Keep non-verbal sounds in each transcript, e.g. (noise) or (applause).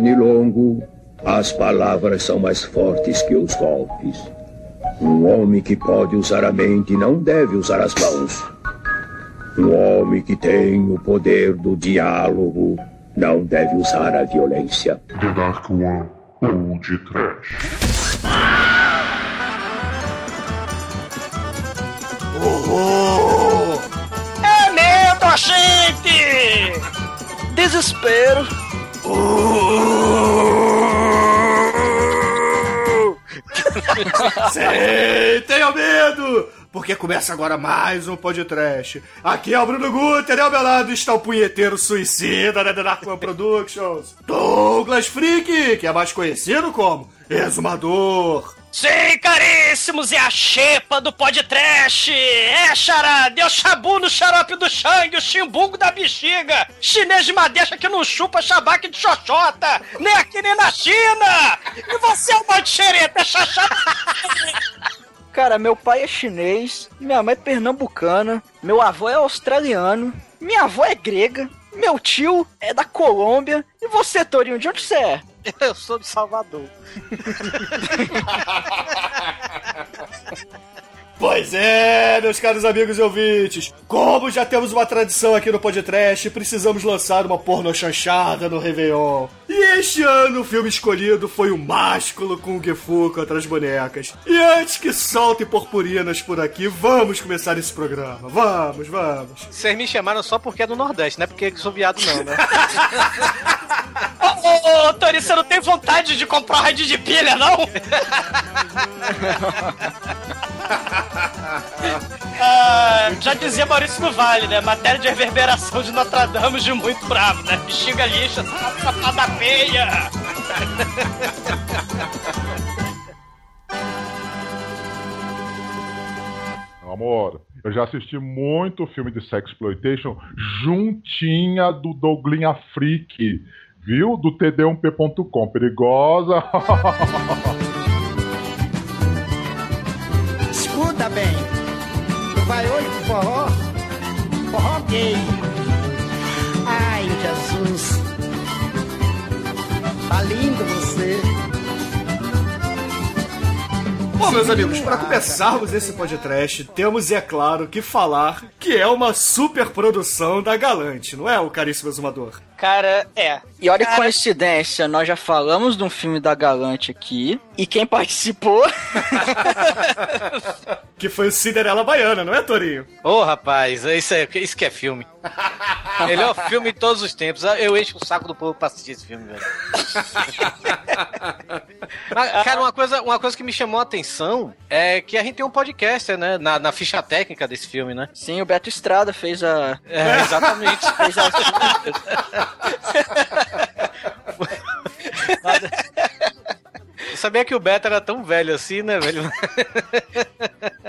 pernilongo, as palavras são mais fortes que os golpes. Um homem que pode usar a mente não deve usar as mãos. Um homem que tem o poder do diálogo não deve usar a violência. The Dark One ou de Trash. Uhul! É medo, gente! Desespero! (laughs) Sim, tenha medo! Porque começa agora mais um podcast. Aqui é o Bruno Guter e ao meu lado está o punheteiro suicida da The Dark One Productions, Douglas Freak, que é mais conhecido como Exumador. Sim, caríssimos, é a xepa do podcast! É, charada, é o chabu no xarope do Shang, o chimbungo da bexiga! Chinês de madeira que não chupa xabaque de xoxota! Nem aqui nem na China! E você é um de xereta, é chachata! Cara, meu pai é chinês, minha mãe é pernambucana, meu avô é australiano, minha avó é grega, meu tio é da Colômbia, e você, Torinho, de onde você é? (laughs) Eu sou de Salvador. (laughs) Pois é, meus caros amigos e ouvintes. Como já temos uma tradição aqui no podcast, precisamos lançar uma porno chanchada no Réveillon. E este ano o filme escolhido foi o Másculo Kung Fu contra as bonecas. E antes que soltem purpurinas por aqui, vamos começar esse programa. Vamos, vamos. Vocês me chamaram só porque é do Nordeste, não é porque sou viado não, né? (laughs) Ô, ô, ô, Tony, você não tem vontade de comprar rádio de pilha, não? (laughs) Ah, já dizia Maurício do Vale, né? Matéria de reverberação de Notre Dame de muito bravo, né? Bexiga lixa, safada feia. Amor, eu já assisti muito filme de sexploitation juntinha do Douglinha Freak, viu? Do td1p.com. Perigosa. (laughs) Escuta bem. Tu vai hoje pro forró? Forró gay. Ai, Jesus. Tá lindo você. Bom, meus amigos, para começarmos esse podcast, temos, é claro, que falar que é uma super produção da Galante, não é, o caríssimo exumador? Cara, é. E olha que Cara- coincidência, nós já falamos de um filme da Galante aqui, e quem participou (laughs) Que foi o Cinderela Baiana, não é, Torinho? Ô, rapaz, isso, é, isso que é filme. Melhor filme de todos os tempos. Eu encho o saco do povo pra assistir esse filme, velho. (laughs) Mas, cara, uma coisa, uma coisa que me chamou a atenção é que a gente tem um podcast, né? Na, na ficha técnica desse filme, né? Sim, o Beto Estrada fez a. É, exatamente. (laughs) Fez a... Eu sabia que o Beto era tão velho assim, né, velho?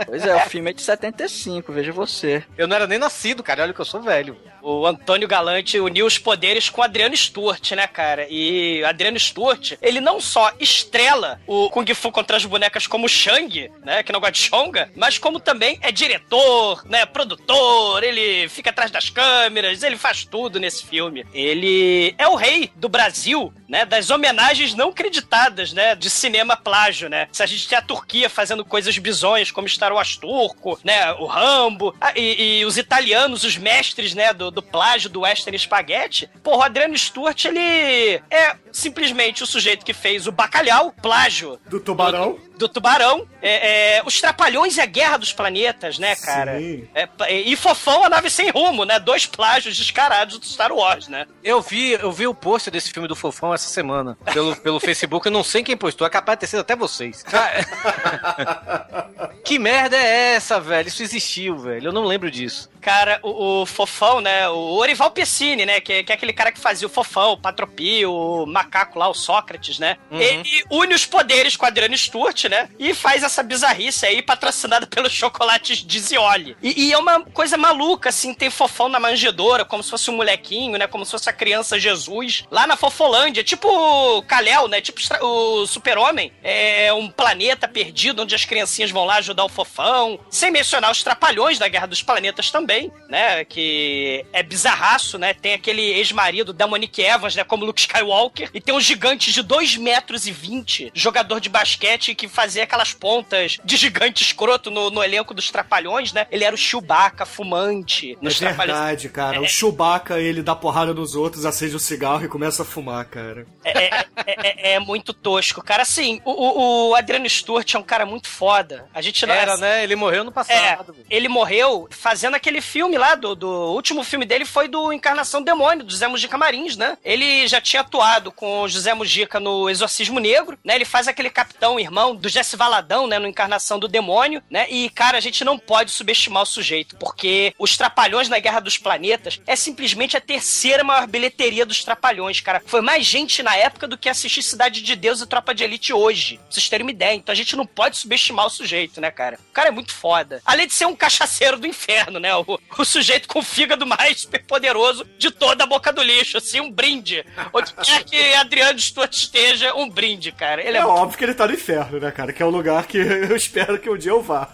Pois é, o filme é de 75, veja você. Eu não era nem nascido, cara. Olha que eu sou velho. O Antônio Galante uniu os poderes com Adriano Stewart, né, cara? E Adriano Stewart, ele não só estrela o Kung Fu contra as bonecas como Shang, né, que não gosta de Shonga, mas como também é diretor, né, produtor, ele fica atrás das câmeras, ele faz tudo nesse filme. Ele é o rei do Brasil, né, das homenagens não creditadas, né, de cinema plágio, né? Se a gente tem a Turquia fazendo coisas bizonhas como Star Wars turco, né, o Rambo, ah, e, e os italianos, os mestres, né, do, do plágio do western spaghetti, porra, o Adriano Stewart, ele é simplesmente o sujeito que fez o Bacalhau, plágio Do Tubarão. do, do Tubarão, é, é, os Trapalhões e a Guerra dos Planetas, né, cara? Sim. É, e Fofão, a Nave Sem Rumo, né? Dois plágios descarados do Star Wars, né? Eu vi, eu vi o post desse filme do Fofão essa semana pelo, pelo (laughs) Facebook. Eu não sei quem postou, é capaz de ter sido até vocês. (laughs) que merda é essa, velho? Isso existiu, velho. Eu não lembro disso. Cara, o, o Fofão, né? O Orival Pessini, né? Que, que é aquele cara que fazia o Fofão, o Patropio, o macaco lá, o Sócrates, né? Ele une os poderes com o Adriano Sturt, né? E faz essa bizarrice aí, patrocinada pelos chocolates de Zioli. E, e é uma coisa maluca, assim, tem Fofão na manjedoura, como se fosse um molequinho, né? Como se fosse a criança Jesus, lá na Fofolândia. Tipo Kalel, né? Tipo o Super-Homem. É um planeta perdido onde as criancinhas vão lá ajudar o Fofão. Sem mencionar os Trapalhões da Guerra dos Planetas também. né? Que é bizarraço, né? Tem aquele ex-marido da Monique Evans, né? Como Luke Skywalker. E tem um gigante de 2 metros e 20, jogador de basquete que fazia aquelas pontas de gigante escroto no, no elenco dos Trapalhões, né? Ele era o Chewbacca fumante É nos Trapalhões. verdade, cara. O Chewbacca, ele dá porrada nos outros, acende um cigarro e começa a fumar, cara. É, é- é- é muito tosco. Cara, assim, o, o- o Adriano Stewart é um cara muito foda. A gente não Era, né? Ele morreu no passado. É, velho. ele morreu fazendo aquele filme lá, do, do o último filme dele foi do Encarnação do Demônio, do José Mujica Marins, né? Ele já tinha atuado com o José Mujica no Exorcismo Negro, né? Ele faz aquele capitão, irmão do Jesse Valadão, né? No Encarnação do Demônio, né? E, cara, a gente não pode subestimar o sujeito, porque Os Trapalhões na Guerra dos Planetas é simplesmente a terceira maior bilheteria dos Trapalhões, cara. Foi mais gente na época do que assistir Cidade de Deus e Tropa de Elite hoje. Pra vocês terem uma ideia. Então a gente não pode subestimar o sujeito, né, cara? O cara é muito foda. Além de ser um cachaceiro do inferno, né? O, o sujeito com o fígado mais poderoso de toda a boca do lixo, assim, um brinde. Onde quer que Adriano Stuart esteja, um brinde, cara. Ele é, É muito óbvio que ele tá no inferno, né, cara? Que é o lugar que (laughs) eu espero que um dia eu vá.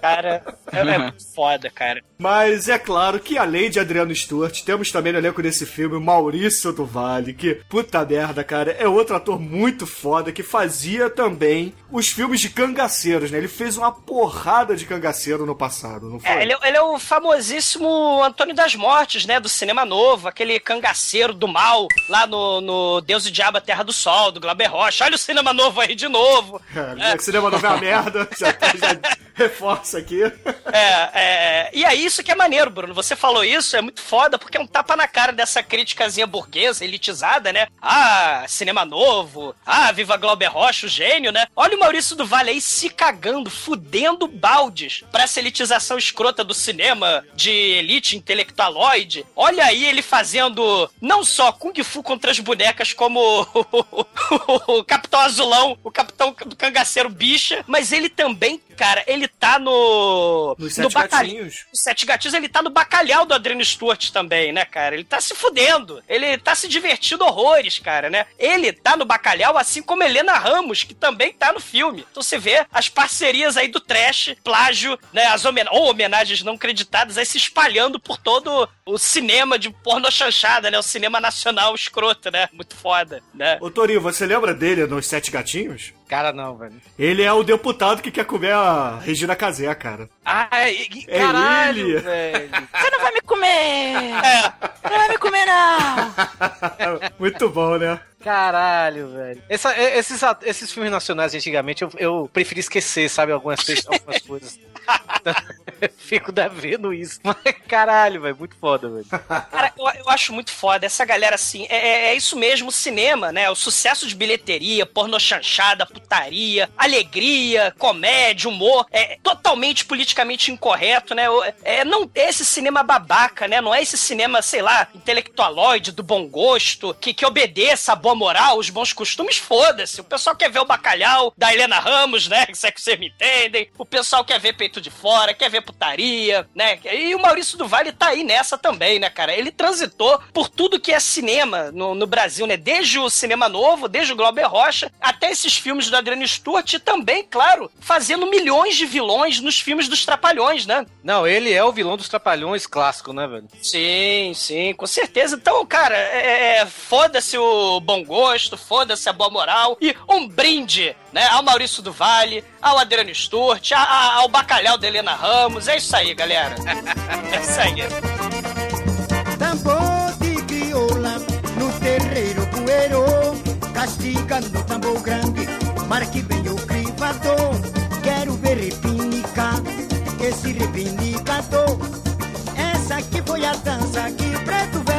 cara. É, é (laughs) foda, cara. Mas é claro que além de Adriano Stewart, temos também no elenco desse filme o Maurício do Vale, que, puta merda, cara, é outro ator muito foda que fazia também os filmes de cangaceiros, né? Ele fez uma porrada de cangaceiro no passado, não foi? É, ele, ele é o famosíssimo Antônio das Mortes, né? Do cinema novo, aquele cangaceiro do mal, lá no, no Deus e Diabo, a Terra do Sol, do Glauber Rocha. Olha o cinema novo aí de novo. É, cinema não é uma merda, (laughs) já, tá- já reforça aqui. É, é, e é isso que é maneiro, Bruno. Você falou isso, é muito foda, porque é um tapa na cara dessa criticazinha burguesa, elitizada, né? Ah, cinema novo. Ah, viva Glauber Rocha, o gênio, né? Olha o Maurício do Vale aí se cagando, fudendo baldes pra essa elitização escrota do cinema de elite intelectualoide. Olha aí ele fazendo não só Kung Fu contra as bonecas, como (laughs) o Capitão Azulão, o Capitão do Cangaceiro Bicha, mas ele também, cara, ele tá no. Nos no Sete bacalhau. Gatinhos. Os Sete Gatinhos, ele tá no bacalhau do Adriano Stewart também, né, cara? Ele tá se fudendo. Ele tá se divertindo horrores, cara, né? Ele tá no bacalhau, assim como Helena Ramos, que também tá no filme. Então você vê as parcerias aí do trash, plágio, né? As homen ou homenagens não creditadas aí se espalhando por todo o cinema de porno chanchada, né? O cinema nacional escroto, né? Muito foda, né? Ô Torinho, você lembra dele nos Sete Gatinhos? Cara, não, velho. Ele é o deputado que quer comer a Regina Casé, cara. Ah, e- É caralho, ele. velho. (laughs) Você não vai me comer! Não vai me comer, não! Muito bom, né? Caralho, velho. Essa- esses, esses filmes nacionais, antigamente, eu, eu preferi esquecer, sabe, algumas, (laughs) algumas coisas. (laughs) Fico devendo isso. (laughs) Mas, caralho, velho, muito foda, velho. Cara, eu, eu acho muito foda. Essa galera, assim, é, é- é isso mesmo, o cinema, né? O sucesso de bilheteria, porno chanchada, putaria, alegria, comédia, humor, é totalmente politicamente incorreto, né? É, não é esse cinema babaca, né? Não é esse cinema, sei lá, intelectualoide, do bom gosto, que, que obedeça a boa moral, os bons costumes, foda-se. O pessoal quer ver o bacalhau da Helena Ramos, né? (laughs) Se é que vocês me entendem. O pessoal quer ver peito de fora, quer ver putaria, né? E o Maurício do Vale tá aí nessa também, né, cara? Ele transitou por tudo que é cinema no, no Brasil, né? Desde o cinema novo, desde o Glauber Rocha, até esses filmes do Adriano Stewart e também, claro, fazendo milhões de vilões nos filmes dos Trapalhões, né? Não, ele é o vilão dos Trapalhões clássico, né, velho? Sim, sim, com certeza. Então, cara, é, é, foda-se o bom gosto, foda-se a boa moral e um brinde, né, ao Maurício do Vale, ao Adriano Sturt, a- a- ao bacalhau da Helena Ramos. É isso aí, galera. (laughs) É isso aí. Tambor de crioula no terreiro poeiro, castigando tambor grande, marque bem o crivador. Quero ver repinicar esse repinicador. Essa aqui foi a dança que preto gostou.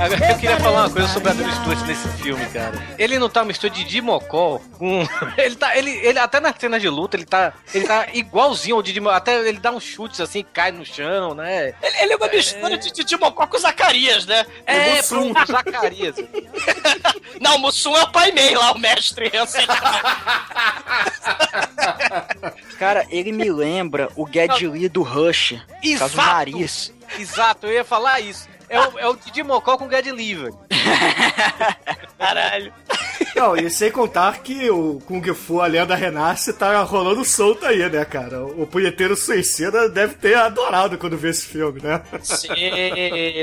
Agora, eu queria falar uma coisa sobre a Adriano Stewart nesse filme, cara. Ele não tá mistura de Didi Mocó com. (laughs) Ele tá. Ele, ele até nas cenas de luta, ele tá. Ele tá igualzinho ao Didi Mocó. Até ele dá uns chutes assim, cai no chão, né? Ele, ele é uma mistura de Didi Mocó com o Zacarias, né? É, Mussum. pro Zacarias. (laughs) Não, o Mussum é o pai meio lá, o mestre. Eu sei. Cara, ele me lembra o Geddy Lee do Rush. Exato. nariz. Exato, eu ia falar isso. É o, é o Didi Mocó com Lee, velho. (laughs) Caralho. Não, e sem contar que o Kung Fu, a lenda renasce, tá rolando solto aí, né, cara? O punheteiro suicida deve ter adorado quando vê esse filme, né? Sim,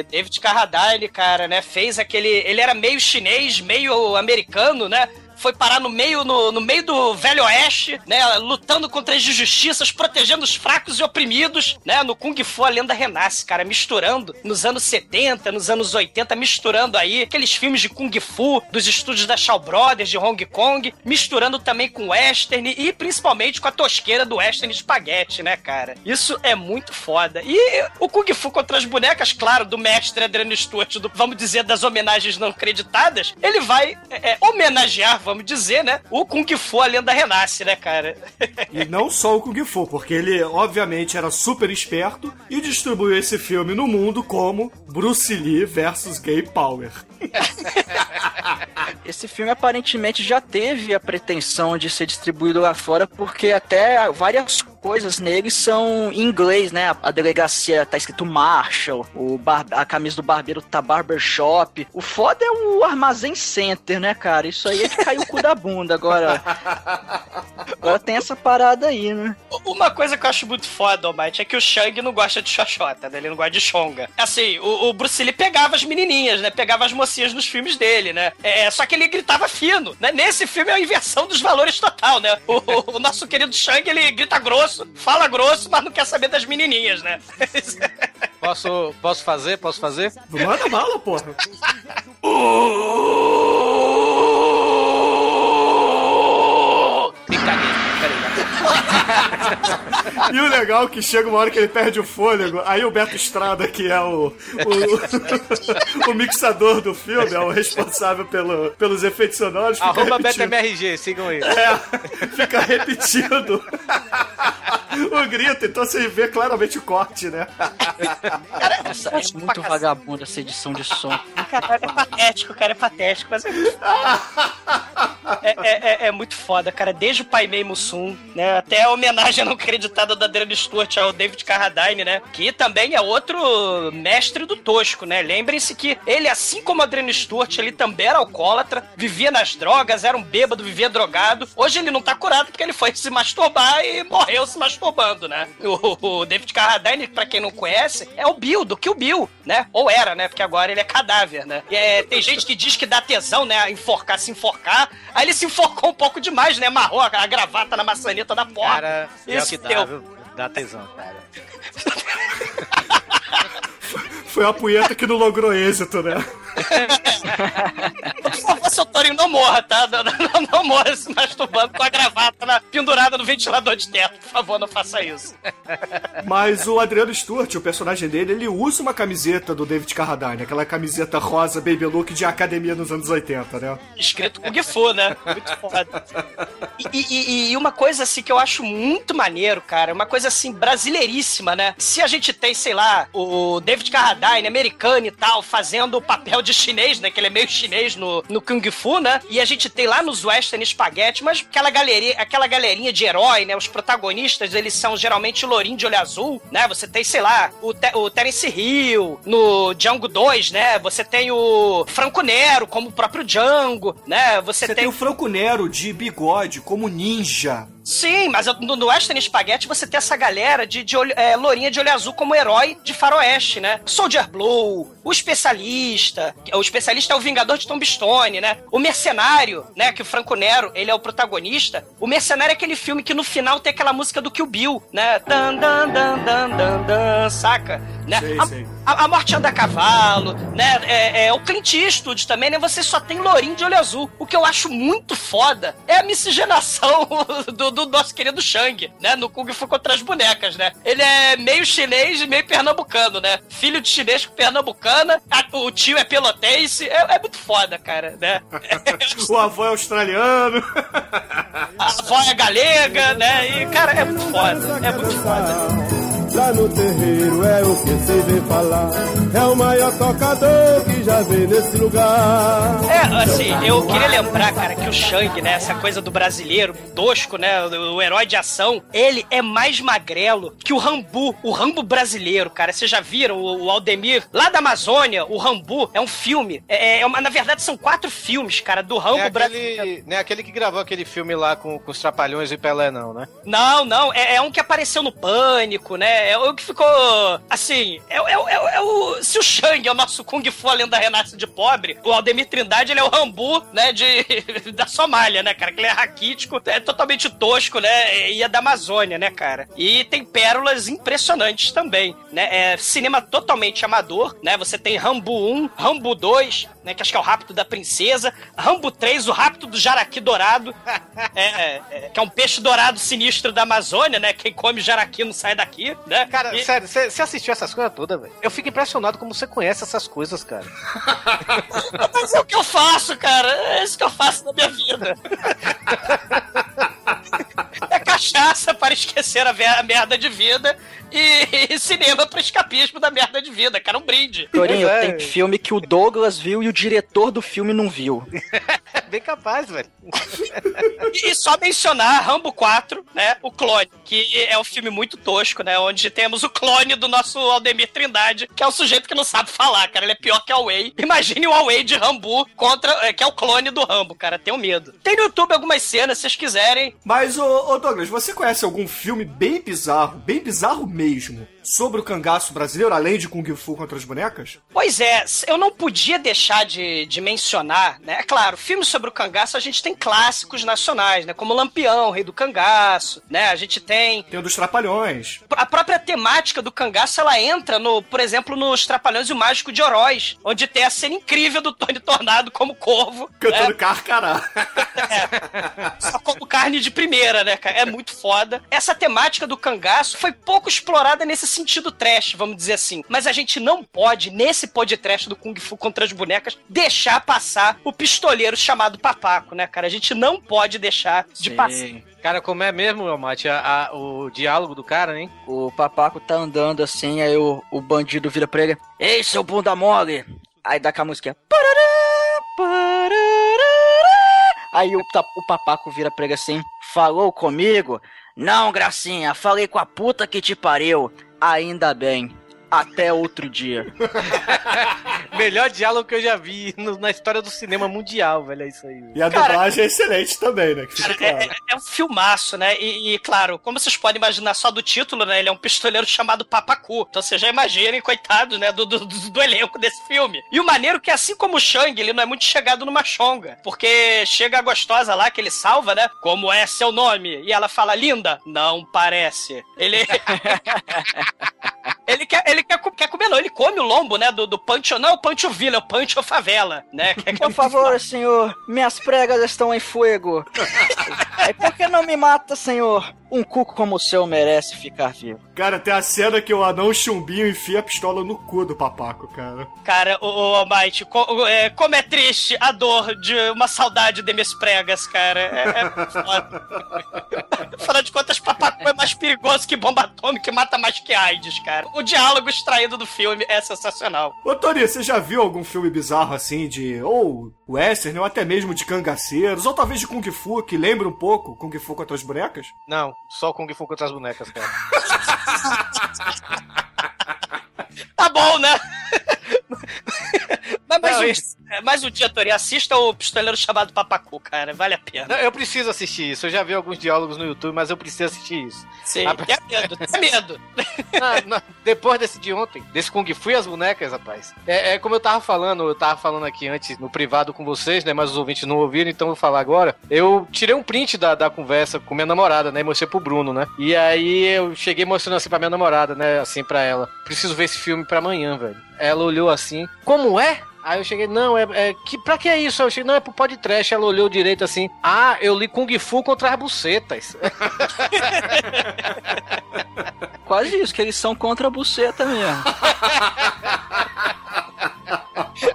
David Carradine, cara, né? Fez aquele. Ele era meio chinês, meio americano, né? Foi parar no meio, no, no meio do Velho Oeste, né? Lutando contra as injustiças, protegendo os fracos e oprimidos, né? No Kung Fu a lenda renasce, cara, misturando nos anos 70, nos anos 80, misturando aí aqueles filmes de Kung Fu dos estúdios da Shaw Brothers de Hong Kong, misturando também com western e principalmente com a tosqueira do western espaguete, né, cara? Isso é muito foda. E o Kung Fu contra as bonecas, claro, do mestre Adriano Stewart, do, vamos dizer, das homenagens não creditadas, ele vai é, é homenagear vamos dizer, né? O Kung Fu, a lenda renasce, né, cara? (laughs) e não só o Kung Fu, porque ele, obviamente, era super esperto e distribuiu esse filme no mundo como Bruce Lee versus Gay Power. (laughs) Esse filme aparentemente já teve a pretensão de ser distribuído lá fora, porque até várias coisas nele são em inglês, né? A, delegacia tá escrito Marshall, o bar, a camisa do barbeiro tá Barbershop. O foda é o Armazém Center, né, cara? Isso aí é que caiu o cu da bunda. Agora, (laughs) agora tem essa parada aí, né? Uma coisa que eu acho muito foda, Almighty, é que o Shang não gosta de xoxota, né? Ele não gosta de chonga. Assim, o, o Bruce Lee pegava as menininhas, né? Pegava as mocinhas nos filmes dele, né? É, só que ele gritava fino, né? Nesse filme é a inversão dos valores total, né? O, o, o nosso querido Shang, ele grita grosso, fala grosso, mas não quer saber das menininhas, né? (laughs) Posso, posso fazer? Posso fazer? Manda bala, porra. e o legal é que chega uma hora que ele perde o fôlego, aí o Beto Estrada, que é o, o, o mixador do filme, é o responsável pelo, pelos efeitos sonoros. Arroba BetoMRG, sigam aí. É, fica repetindo o grito, então você vê claramente o corte, né? Cara, Nossa, é muito vagabundo essa edição de som. Cara, é patético, cara, é patético, mas é muito (laughs) é, é, é, é, muito foda, cara. Desde o Pai Mei Mussum, né? Até a homenagem não acreditada da Adriano Stewart ao David Carradine, né? Que também é outro mestre do tosco, né? Lembrem-se que ele, assim como Adriano Stewart, ele também era alcoólatra, vivia nas drogas, era um bêbado, vivia drogado. Hoje ele não tá curado porque ele foi se masturbar e morreu se masturbando, né? O, o David Carradine, pra quem não conhece, é o Bill, do que o Bill, né? Ou era, né? Porque agora ele é cadáver, né? E é, tem gente que diz que dá tesão, né? Enforcar, se enforcar. Aí ele se enforcou um pouco demais, né? Amarrou a, gravata na maçaneta da porta. Cara, Isso que dá, viu? Dá tesão, cara. Foi a punheta que não logrou êxito, né? (laughs) Seu Torinho, não morra, tá? Não, não, não, morra se masturbando com a gravata na, pendurada no ventilador de teto. Por favor, não faça isso. Mas o Adriano Stewart, o personagem dele, ele usa uma camiseta do David Carradine, aquela camiseta rosa baby look de academia nos anos 80, né? Escrito com Gifu, né? Muito foda. E, e, e, uma coisa assim que eu acho muito maneiro, cara, uma coisa assim brasileiríssima, né? Se a gente tem, sei lá, o David Carradine, americano e tal, fazendo o papel de chinês, né? Que ele é meio chinês no, no Kung Fu, né? E a gente tem lá nos Western Spaghetti, mas aquela galeria, aquela galerinha de herói, né? Os protagonistas, eles são geralmente lourinho de olho azul, né? Você tem, sei lá, o, Te o Terence Hill, no Django 2, né? Você tem o Franco Nero, como o próprio Django, né? Você, Você tem... tem o Franco Nero de bigode, como ninja. Sim, mas no, no Western Spaghetti você tem essa galera de, de olho, é, lourinha de olho azul como herói de faroeste, né? Soldier Blue, o especialista, o especialista é o Vingador de Tombstone, né? O mercenário, né? Que o Franco Nero, ele é o protagonista. O mercenário é aquele filme que no final tem aquela música do Kill Bill, né? Dan, dan, dan, dan, dan, dan, saca? Né? Sei, a, sei. A, a, Morte Anda a Cavalo, né? É, é, o Clint Eastwood também, né? Você só tem lourinho de olho azul. O que eu acho muito foda é a miscigenação (laughs) do, do nosso querido Shang, né? No Kung Fu contra as bonecas, né? Ele é meio chinês e meio pernambucano, né? Filho de chinês com pernambucana, o tio é pelotense, é, é muito foda, cara, né? (laughs) o avô é australiano. (laughs) A avó é galega, né? E, cara, é muito foda, é muito foda. Lá no terreiro é o que se vê falar. É o maior tocador que já veio nesse lugar. É, assim, eu queria lembrar, cara, que o Shang, né, essa coisa do brasileiro, tosco, né, o, herói de ação, ele é mais magrelo que o Rambu, o Rambo brasileiro, cara. Vocês já viram o, o Aldemir, lá da Amazônia, o Rambu é um filme. É, é uma, na verdade, são quatro filmes, cara, do Rambo É brasileiro. não é aquele que gravou aquele filme lá com, com os Trapalhões e Pelé, não, né? Não, não, é, é um que apareceu no Pânico, né? É o que ficou, assim, é, é, é, é o... Se o Shang é o nosso Kung Fu, a lenda renasce de pobre, o Aldemir Trindade, ele é o Rambu, né, de, (laughs) da Somália, né, cara? Que ele é raquítico, é totalmente tosco, né? E é da Amazônia, né, cara? E tem pérolas impressionantes também, né? É cinema totalmente amador, né? Você tem Rambo 1, Rambo 2, né? Que acho que é o Rapto da Princesa, Rambo 3, o Rapto do Jaraqui Dourado, (laughs) é, é, é, que é um peixe dourado sinistro da Amazônia, né? Quem come jaraqui não sai daqui, né? Cara, E- sério, você você assistiu essas coisas todas, velho? Eu fico impressionado como você conhece essas coisas, cara. (laughs) Mas é o que eu faço, cara. É isso que eu faço na minha vida. (laughs) (laughs) É cachaça para esquecer a, a merda de vida e, cinema para escapismo da merda de vida, cara. Um brinde. Torinho, é. tem filme que o Douglas viu e o diretor do filme não viu. É (laughs) bem capaz, velho. E, e só mencionar Rambo 4, né? O Clone, que é um filme muito tosco, né? Onde temos o clone do nosso Aldemir Trindade, que é um sujeito que não sabe falar, cara. Ele é pior que o Away. Imagine o Away de Rambo contra. é, que é o clone do Rambo, cara. Tenho medo. Tem no YouTube algumas cenas, se vocês quiserem. Mas, ô, ô Douglas, você conhece algum filme bem bizarro, bem bizarro mesmo, sobre o cangaço brasileiro, além de Kung Fu contra as bonecas? Pois é, eu não podia deixar de, de mencionar, né? É claro, filmes sobre o cangaço a gente tem clássicos nacionais, né? Como Lampião, Rei do Cangaço, né? A gente tem Tem o dos Trapalhões. a própria temática do cangaço, ela entra, no, por exemplo, nos Trapalhões e o Mágico de Oroz, onde tem a cena incrível do Tony Tornado como corvo, Cantando né? carcará. só como carne de primeira, né, cara? É muito foda. Essa temática do cangaço foi pouco explorada nesse sentido trash, vamos dizer assim. Mas a gente não pode, nesse podcast do Kung Fu contra as bonecas, deixar passar o pistoleiro chamado Papaco, né, cara? A gente não pode deixar de passar. Cara, como é mesmo, Almaty, a, a- o diálogo do cara, hein? O papaco tá andando assim, aí o, o bandido vira pra ele. Ei, seu bunda mole! Aí dá com a música. Parará, parará. Aí o, o papaco vira pra ele assim. Falou comigo? Não, gracinha, falei com a puta que te pariu. Ainda bem. Até outro dia. (laughs) Melhor diálogo que eu já vi no- na história do cinema mundial, velho. É isso aí. velho. E a Cara- dublagem é excelente também, né? Que fica claro. É, é um filmaço, né? E, e, claro, como vocês podem imaginar só do título, né? Ele é um pistoleiro chamado Papacu. Então vocês já imaginem, coitado, né? Do, do, do- do elenco desse filme. E o maneiro é que, assim como o Shang, ele não é muito chegado numa chonga. Porque chega a gostosa lá que ele salva, né? Como é seu nome? E ela fala, linda? Não parece. Ele. (laughs) Ele quer, ele quer, co- quer comer, não. Ele come o lombo, né? Do, do Pancho. Não é o Pancho Villa, é o Pancho Favela, né? Que- que é Por favor, senhor, minhas pregas estão em fogo. Aí (laughs) por que não me mata, senhor? Um cuco como o seu merece ficar vivo. Cara, tem a cena que o anão chumbinho enfia a pistola no cu do papaco, cara. Cara, o, o Almighty, co- é, como é triste a dor de uma saudade de minhas pregas, cara. É, é foda. (laughs) Afinal de contas, papacu é mais perigoso que bomba atômica e mata mais que AIDS, cara. O diálogo extraído do filme é sensacional. Ô, Tony, você já viu algum filme bizarro assim de. ou western, ou até mesmo de cangaceiros, ou talvez de Kung Fu, que lembra um pouco Kung Fu contra as bonecas? Não, só o Kung Fu contra as bonecas, cara. (laughs) Tá bom, né? Mas mais, Não, um, isso- é, mais um dia, Tori, assista o pistoleiro chamado Papacu, cara. Vale a pena. Não, eu preciso assistir isso. Eu já vi alguns diálogos no YouTube, mas eu preciso assistir isso. Sim, Ah, tem medo, tem (laughs) medo. Ah, não, depois desse de ontem, desse Kung Fu e as bonecas, rapaz. É, é como eu tava falando, eu tava falando aqui antes no privado com vocês, né? Mas os ouvintes não ouviram, então eu vou falar agora. Eu tirei um print da, da conversa com minha namorada, né? E mostrei pro Bruno, né? E aí eu cheguei mostrando assim pra minha namorada, né? Assim pra ela. Preciso ver esse filme pra amanhã, velho. Ela olhou assim. Como é? Aí eu cheguei, não, é, é que, pra que isso? Eu cheguei, não, é pro podcast. Ela olhou direito assim, ah, eu li Kung Fu contra as bucetas. (laughs) Quase isso, que eles são contra a buceta mesmo.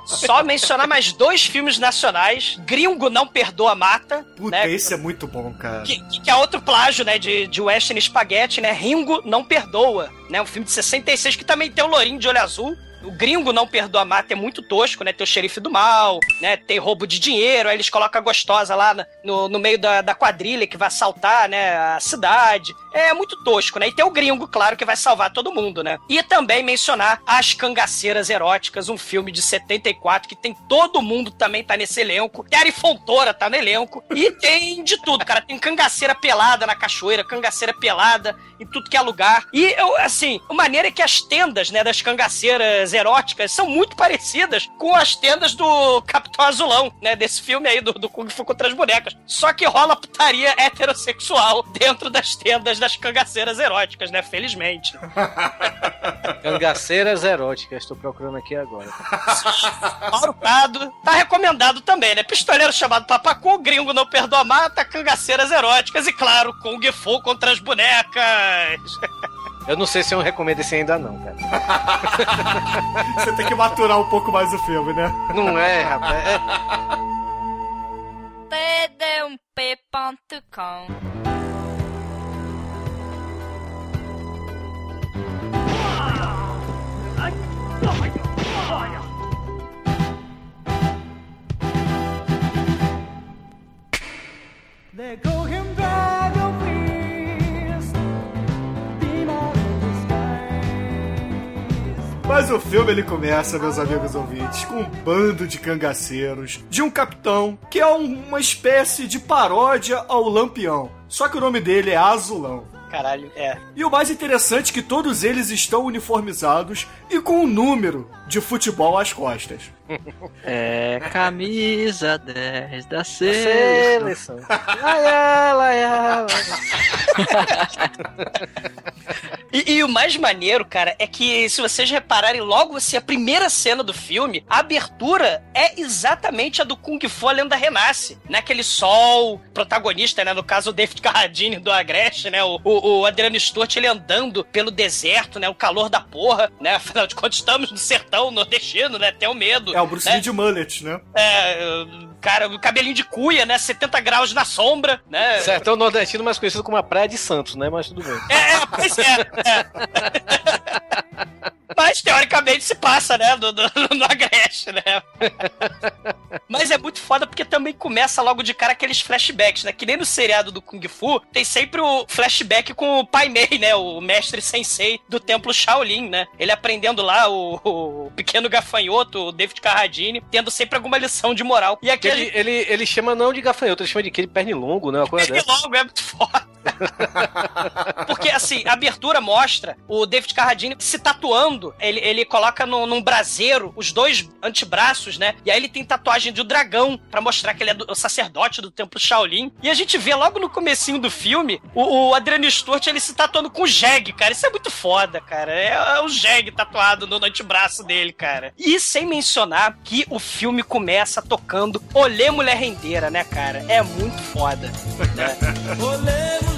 Só mencionar mais dois filmes nacionais. Gringo Não Perdoa Mata. Puta, né? esse é muito bom, cara. Que, que é outro plágio, né, de, de Western Spaghetti, né? Ringo Não Perdoa, né? Um filme de 66 que também tem o Lourinho de olho azul, O gringo não perdoa mata é muito tosco, né? Tem o xerife do mal, né? Tem roubo de dinheiro, aí eles colocam a gostosa lá no, no meio da, da quadrilha que vai assaltar, né? A cidade. É muito tosco, né? E tem o gringo, claro, que vai salvar todo mundo, né? E também mencionar As Cangaceiras Eróticas, um filme de 74 que tem todo mundo também tá nesse elenco. Terry Fontoura tá no elenco. E tem de tudo, cara. Tem cangaceira pelada na cachoeira, cangaceira pelada em tudo que é lugar. E, eu, assim, a maneira é que as tendas, né, das cangaceiras eróticas são muito parecidas com as tendas do Capitão Azulão, né, desse filme aí do, do Kung Fu contra as bonecas. Só que rola putaria heterossexual dentro das tendas das cangaceiras eróticas, né, felizmente. (laughs) Cangaceiras eróticas, estou procurando aqui agora. (laughs) Mauro Prado, tá recomendado também, né? Pistoleiro chamado Papacu, gringo não perdoa mata, cangaceiras eróticas e, claro, Kung Fu contra as bonecas. (laughs) Eu não sei se eu recomendo esse ainda não, cara. (laughs) Você tem que maturar um pouco mais o filme, né? Não é, rapaz. É... td1p.com o filme ele começa, meus amigos ouvintes, com um bando de cangaceiros de um capitão que é um- uma espécie de paródia ao Lampião. Só que o nome dele é Azulão. Caralho, é. E o mais interessante é que todos eles estão uniformizados e com um número de futebol às costas. É camisa 10 da seleção. Laia, laia. E, e o mais maneiro, cara, é que se vocês repararem logo assim, a primeira cena do filme, a abertura é exatamente a do Kung Fu A Lenda Renasce. Naquele sol, protagonista, né? No caso, o David Carradine do Agreste, né? O, o, o Adriano Sturt, ele andando pelo deserto, né? O calor da porra, né? Afinal de contas, estamos no sertão nordestino, né? Tem o medo. É o Bruce né? Lee de mullet, né? É, cara, o cabelinho de cuia, né? 70 graus na sombra, né? Sertão nordestino, mais conhecido como a Praia de Santos, né? Mas tudo bem. É, é, pois é. é. Mas teoricamente se passa, né? No, no, no Agreste, né? Mas é muito foda porque também começa logo de cara aqueles flashbacks, né? Que nem no seriado do Kung Fu tem sempre o flashback com o Pai Mei, né? O mestre sensei do templo Shaolin, né? Ele aprendendo lá o, o pequeno gafanhoto, o David Carradine, tendo sempre alguma lição de moral. E aqui Ele, gente. ele, ele chama não de gafanhoto, ele chama de aquele pernilongo, né? Uma coisa Ele dessa. logo é muito foda. (laughs) Porque, assim, a abertura mostra o David Carradine se tatuando. Ele, ele coloca no, num braseiro os dois antebraços, né? E aí ele tem tatuagem de um dragão pra mostrar que ele é do- o sacerdote do templo Shaolin. E a gente vê logo no comecinho do filme o, o Adriano Sturt ele se tatuando com o Jeg, cara. Isso é muito foda, cara. É, é o Jeg tatuado no, no antebraço dele, cara. E sem mencionar que o filme começa tocando Olê Mulher Rendeira, né, cara? É muito foda. Né? (laughs) Olê, mulher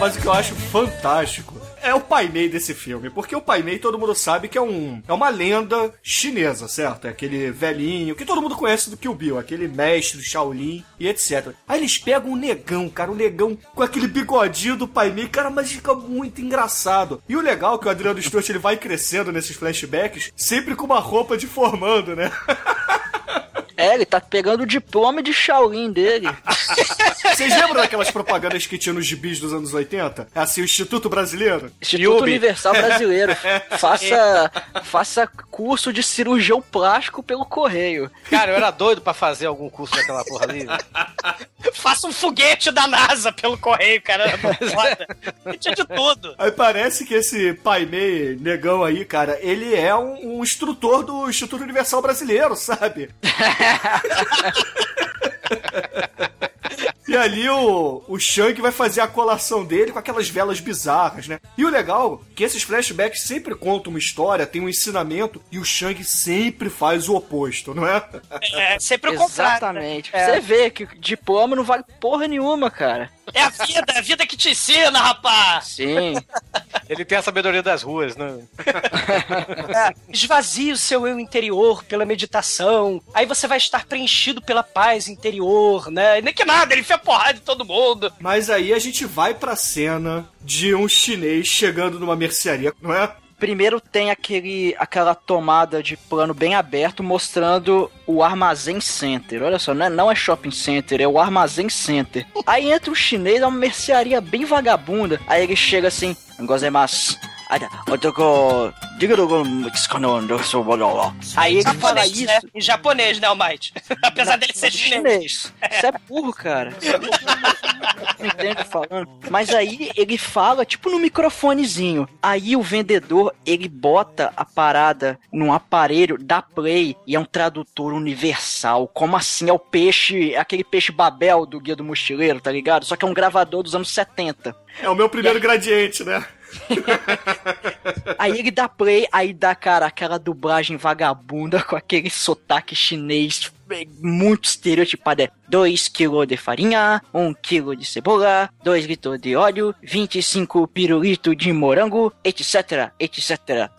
Mas o que eu acho fantástico é o Pai Mei desse filme. Porque o Pai Mei todo mundo sabe que é um é uma lenda chinesa, certo? É aquele velhinho que todo mundo conhece do Kill Bill, aquele mestre Shaolin e etc. Aí eles pegam um negão, cara, um negão com aquele bigodinho do Pai Mei, cara, mas fica muito engraçado. E o legal é que o Adriano Sturt ele vai crescendo nesses flashbacks, sempre com uma roupa de formando, né? (laughs) É, ele tá pegando o diploma de Shaolin dele. (laughs) Vocês lembram daquelas propagandas que tinha nos gibis dos anos 80? É assim, o Instituto Brasileiro? Instituto Yubi. Universal Brasileiro. (laughs) Faça, faça curso de cirurgião plástico pelo correio. Cara, eu era doido pra fazer algum curso daquela porra ali. (laughs) Faça um foguete da NASA pelo correio, cara. Era muito foda. E Tinha de tudo. Aí parece que esse Pai Mei negão aí, cara, ele é um, um instrutor do Instituto Universal Brasileiro, sabe? E ali o, o Shang vai fazer a colação dele com aquelas velas bizarras, né? E o legal é que esses flashbacks sempre contam uma história, tem um ensinamento, e o Shang sempre faz o oposto, não é? É sempre o contrário. Exatamente. É. Você vê que diploma não vale porra nenhuma, cara. É a vida, é a vida que te ensina, rapaz. Sim. Ele tem a sabedoria das ruas, né? É, esvazie o seu eu interior pela meditação. Aí você vai estar preenchido pela paz interior, né? E Nem que nada, ele enfia porrada em todo mundo. Mas aí a gente vai pra cena de um chinês chegando numa mercearia, não é? Primeiro tem aquele, aquela tomada de plano bem aberto mostrando o armazém center. Olha só, não é, não é shopping center, é o armazém center. Aí entra o chinês, é uma mercearia bem vagabunda. Aí ele chega assim, gozemasu. Aí ele fala Japonês, isso. né? Em japonês, né, Almighty? Apesar dele ser chinês. Isso é burro, cara. Não entendo o que eu tô falando. Mas aí ele fala, tipo no microfonezinho. Aí o vendedor, ele bota a parada num aparelho da Play e é um tradutor universal. Como assim? É o peixe, aquele peixe Babel do Guia do Mochileiro, tá ligado? Só que é um gravador dos anos 70. É o meu primeiro gradiente, né? (laughs) Aí ele dá play, aí dá, cara, aquela dublagem vagabunda com aquele sotaque chinês muito estereotipado. É 2 kg de farinha, 1 um kg de cebola, 2 litros de óleo, 25 pirulitos de morango, etc, etc.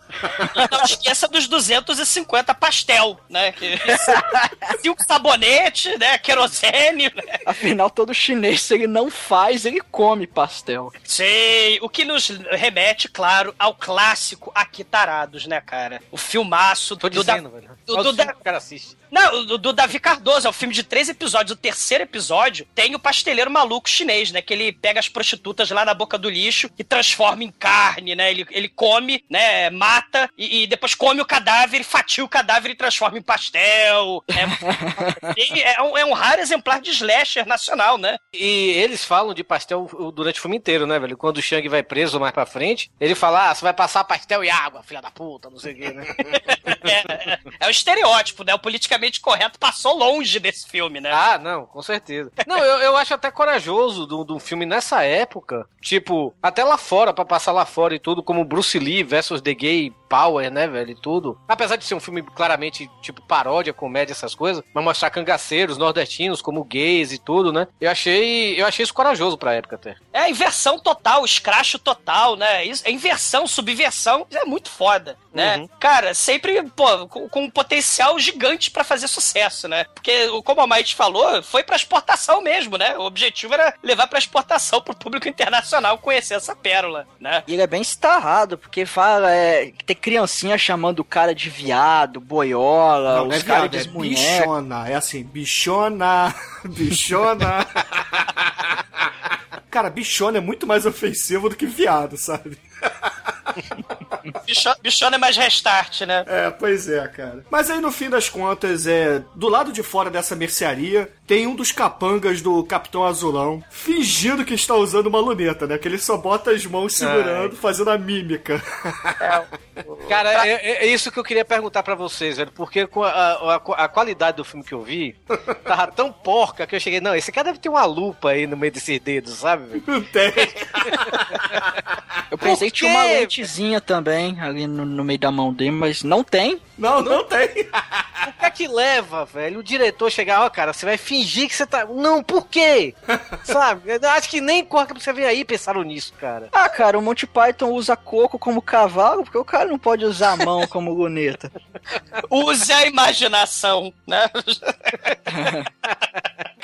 E não esqueça dos 250 pastel, né? Que- (laughs) Cinco sabonete, né? Querosene. né? Afinal, todo chinês, se ele não faz, ele come pastel. Sei. O que nos remete, claro, ao clássico Aqui Tarados, né, cara? O filmaço Tô do, da- dizendo, velho. do- do da- cara assiste. Não, do, do Davi Cardoso, é um filme de três episódios. O terceiro episódio tem o pasteleiro maluco chinês, né? Que ele pega as prostitutas lá na boca do lixo e transforma em carne, né? Ele, ele come, né? Mata e, e depois come o cadáver, fatia o cadáver e transforma em pastel. É, (laughs) é, um, é um raro exemplar de slasher nacional, né? E eles falam de pastel durante o filme inteiro, né, velho? Quando o Shang vai preso mais pra frente, ele fala, ah, você vai passar pastel e água, filha da puta, não sei o quê, né? (laughs) É, é, é o estereótipo, né? O politicamente correto passou longe desse filme, né? Ah, não, com certeza. (laughs) Não, eu, eu acho até corajoso de um de um filme nessa época, tipo, até lá fora, pra passar lá fora e tudo, como Bruce Lee versus The Gay Power, né, velho, e tudo. Apesar de ser um filme claramente, tipo, paródia, comédia, essas coisas, mas mostrar cangaceiros nordestinos como gays e tudo, né? Eu achei, eu achei isso corajoso pra época até. É a inversão total, escracho total, né? Isso, é inversão, subversão, isso é muito foda, né? Uhum. Cara, sempre, pô, com, com um potencial gigante pra fazer sucesso, né? Porque, como a Maite falou, foi pra exportação mesmo, né? O objetivo era levar pra exportação pro público internacional conhecer essa pérola, né? E ele é bem estarrado, porque fala, é, que tem criancinha chamando o cara de viado, boiola, Não, não é os caras viado, é bichona. É assim, bichona, (laughs) bichona. (laughs) Cara, bichona é muito mais ofensivo do que viado, sabe? (laughs) Bicho- Bichona é mais restart, né? É, pois é, cara. Mas aí no fim das contas, é. Do lado de fora dessa mercearia, tem um dos capangas do Capitão Azulão fingindo que está usando uma luneta, né? Que ele só bota as mãos segurando, fazendo a mímica. (laughs) Cara, é, é- é isso que eu queria perguntar pra vocês, velho. Porque com a, a- a qualidade do filme que eu vi tava tão porca que eu cheguei, não, esse cara deve ter uma lupa aí no meio desses dedos, sabe? Não tem. (laughs) Eu pensei que tinha uma lentezinha também ali no, no meio da mão dele, mas não tem. Não, não tem. (laughs) O que é que leva, velho, o diretor chegar, ó, cara, você vai fingir que você tá. Não, por quê? (laughs) Sabe? Eu acho que nem corre pra você ver aí pensaram nisso, cara. Ah, cara, o Monty Python usa coco como cavalo, porque o cara não pode usar a mão (laughs) como luneta. Use a imaginação, né?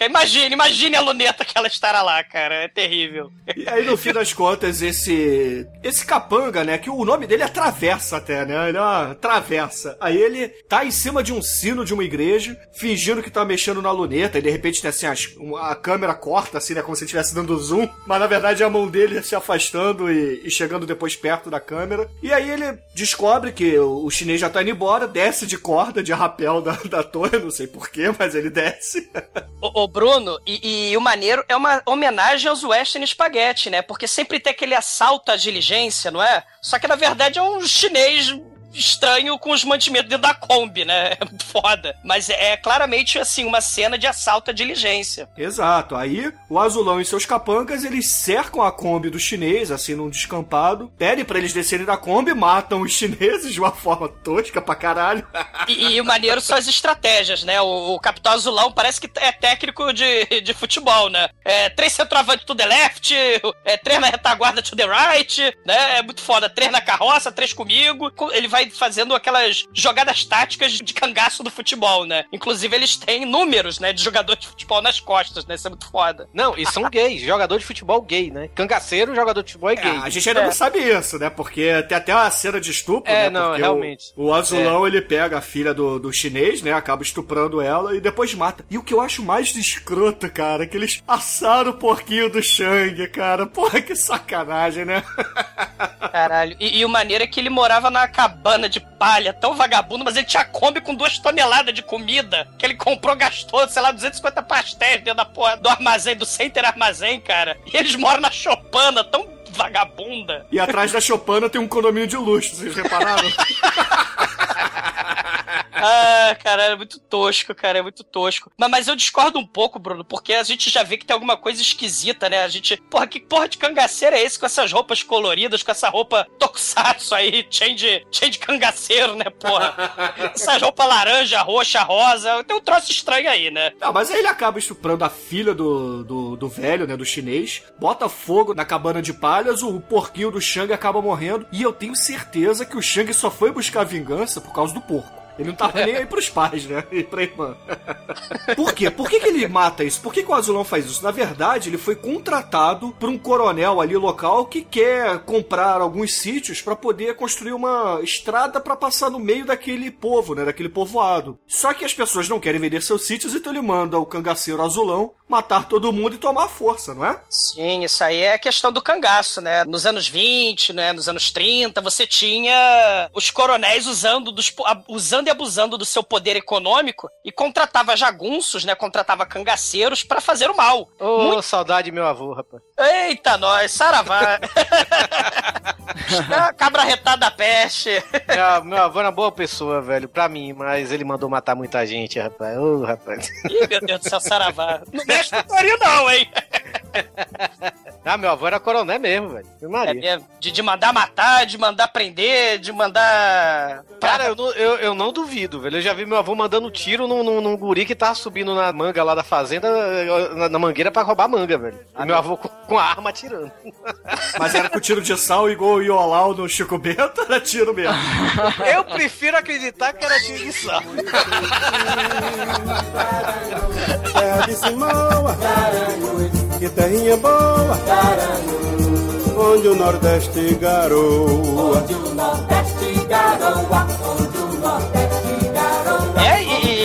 Imagine, imagine a luneta que ela estará lá, cara. É terrível. E aí, no fim das contas, esse. Esse capanga, né? Que o nome dele é Travessa até, né? Ele é uma travessa. Aí ele tá em cima de um sino de uma igreja, fingindo que tá mexendo na luneta, e de repente tem assim, as- a câmera corta, assim, né? Como se estivesse dando zoom, mas na verdade é a mão dele se afastando e, e chegando depois perto da câmera. E aí ele descobre que o, o chinês já tá indo embora, desce de corda, de rapel da, da torre, não sei porquê, mas ele desce. Ô, Bruno, e, e o maneiro é uma homenagem aos Western Spaghetti, né? Porque sempre tem aquele assalto à diligência, não é? Só que na verdade é um chinês estranho com os mantimentos dentro da Kombi, né? (laughs) É foda. Mas é, claramente, assim, uma cena de assalto à diligência. Exato. Aí o Azulão e seus capangas eles cercam a Kombi do chinês, assim, num descampado, pedem pra eles descerem da Kombi, matam os (laughs) chineses de uma forma tosca pra caralho. E, e o maneiro são as estratégias, né? O, o Capitão Azulão parece que é técnico de, de futebol, né? É, três centroavantes to the left, é, três na retaguarda to the right, né? É muito foda. Três na carroça, três comigo. Ele vai fazendo aquelas jogadas táticas de cangaço do futebol, né? Inclusive, eles têm números, né? De jogador de futebol nas costas, né? Isso é muito foda. Não, e são gays, (laughs) jogador de futebol gay, né? Cangaceiro, jogador de futebol é gay. É, a gente ainda não sabe isso, né? Porque tem até uma cena de estupro, É, né? não, Porque realmente. O, o Azulão, ele pega a filha do, do chinês, né? Acaba estuprando ela e depois mata. E o que eu acho mais escroto, cara, é que eles assaram o porquinho do Shang, cara. Porra, que sacanagem, né? (laughs) Caralho. E, e o maneiro é que ele morava na cabana de palha, tão vagabundo, mas ele tinha Kombi com duas toneladas de comida que ele comprou, gastou, sei lá, 250 pastéis dentro da porra do armazém, do Center Armazém, cara. E eles moram na Chopana, tão vagabunda. E atrás da Chopana tem um condomínio de luxo, vocês repararam? (laughs) Ah, cara, é muito tosco, cara, é muito tosco. Mas, mas eu discordo um pouco, Bruno, porque a gente já vê que tem alguma coisa esquisita, né? A gente, porra, que porra de cangaceiro é esse com essas roupas coloridas, com essa roupa tokusatsu aí, cheio de, cheio de cangaceiro, né, porra? (laughs) Essa roupa laranja, roxa, rosa, tem um troço estranho aí, né? Não, mas aí ele acaba estuprando a filha do, do, do velho, né, do chinês, bota fogo na cabana de palhas, o porquinho do Shang acaba morrendo, e eu tenho certeza que o Shang só foi buscar vingança por causa do porco. Ele não tava nem aí pros pais, né? E pra irmã. Por quê? Por que, que ele mata isso? Por que, que o Azulão faz isso? Na verdade, ele foi contratado por um coronel ali local que quer comprar alguns sítios pra poder construir uma estrada pra passar no meio daquele povo, né? Daquele povoado. Só que as pessoas não querem vender seus sítios, então ele manda o cangaceiro Azulão matar todo mundo e tomar a força, não é? Sim, isso aí é questão do cangaço, né? Nos anos 20, né? Nos anos 30, você tinha os coronéis usando, dos, usando e abusando do seu poder econômico e contratava jagunços, né? Contratava cangaceiros pra fazer o mal. Ô, saudade meu avô, rapaz. Eita, nós, saravá. (laughs) Cabra retada da peste. Meu, meu avô era uma boa pessoa, velho, pra mim, mas ele mandou matar muita gente, rapaz. Ô, rapaz. Ih, meu Deus do céu, saravá. Não mexe no Torinho não, hein? Ah, meu avô era coronel mesmo, velho. Meu É marido. De, de mandar matar, de mandar prender, de mandar... Cara, eu não, eu, eu não duvido, velho. Eu já vi meu avô mandando tiro num, num, num guri que tava subindo na manga lá da fazenda, na, na mangueira pra roubar manga, velho. E meu avô com, com a arma atirando. Mas era com tiro de sal igual o Iolau no Chico Bento, era tiro mesmo. (laughs) Eu prefiro acreditar que era tiro de sal. Terra de Simoa, que terrinha boa, onde o Nordeste garoa. É, e,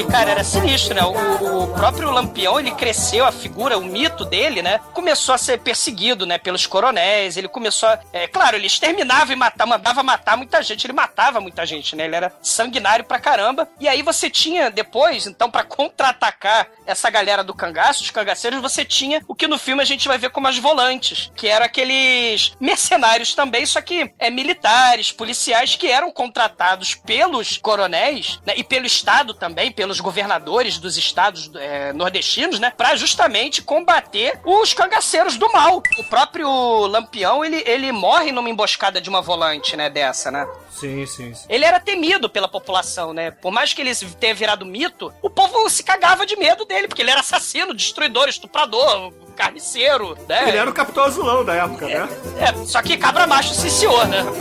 cara, era sinistro, né? O, o próprio Lampião, ele cresceu, a figura, o mito dele, né? Começou a ser perseguido, né? Pelos coronéis, ele começou a... É, claro, ele exterminava e matava, mandava matar muita gente, ele matava muita gente, né? Ele era sanguinário pra caramba. E aí você tinha, depois, então, pra contra-atacar essa galera do cangaço, os cangaceiros, você tinha o que no filme a gente vai ver como as volantes, que eram aqueles mercenários também, só que é militares, policiais que eram contratados pelos coronéis né, e pelo Estado também, pelos governadores dos estados é, nordestinos, né, para justamente combater os cangaceiros do mal. O próprio Lampião, ele, ele morre numa emboscada de uma volante, né, dessa, né? Sim, sim, sim. Ele era temido pela população, né? Por mais que ele tenha virado mito, o povo se cagava de medo dele, porque ele era assassino, destruidor, estuprador, carniceiro, né? Ele era o Capitão Azulão da época, né? É, só que cabra macho ciciou, né? (laughs)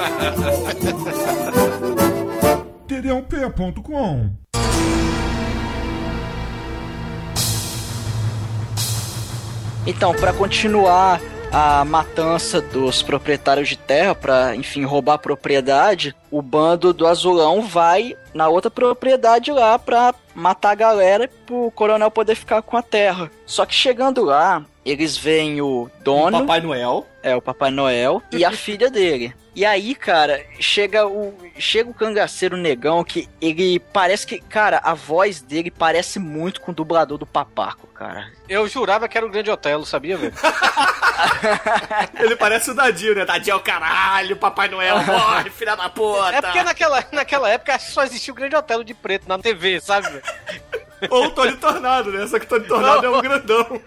td1p.com Então, pra continuar a matança dos proprietários de terra, pra, enfim, roubar a propriedade, o bando do Azulão vai na outra propriedade lá pra matar a galera pro coronel poder ficar com a terra. Só que chegando lá, eles veem o dono, Papai Noel. é o Papai Noel, e a (laughs) filha dele. E aí, cara, chega o chega o cangaceiro negão que ele parece que, cara, a voz dele parece muito com o dublador do Papaco, cara. Eu jurava que era o Grande Otelo, sabia, velho? (laughs) Ele parece o Dadinho, né? Dadinho é o caralho, Papai Noel morre, (laughs) filha da puta. É porque naquela, naquela época só existia o Grande Otelo de preto na TV, sabe? Ou o Tony Tornado, né? Só que o Tony Tornado é um grandão.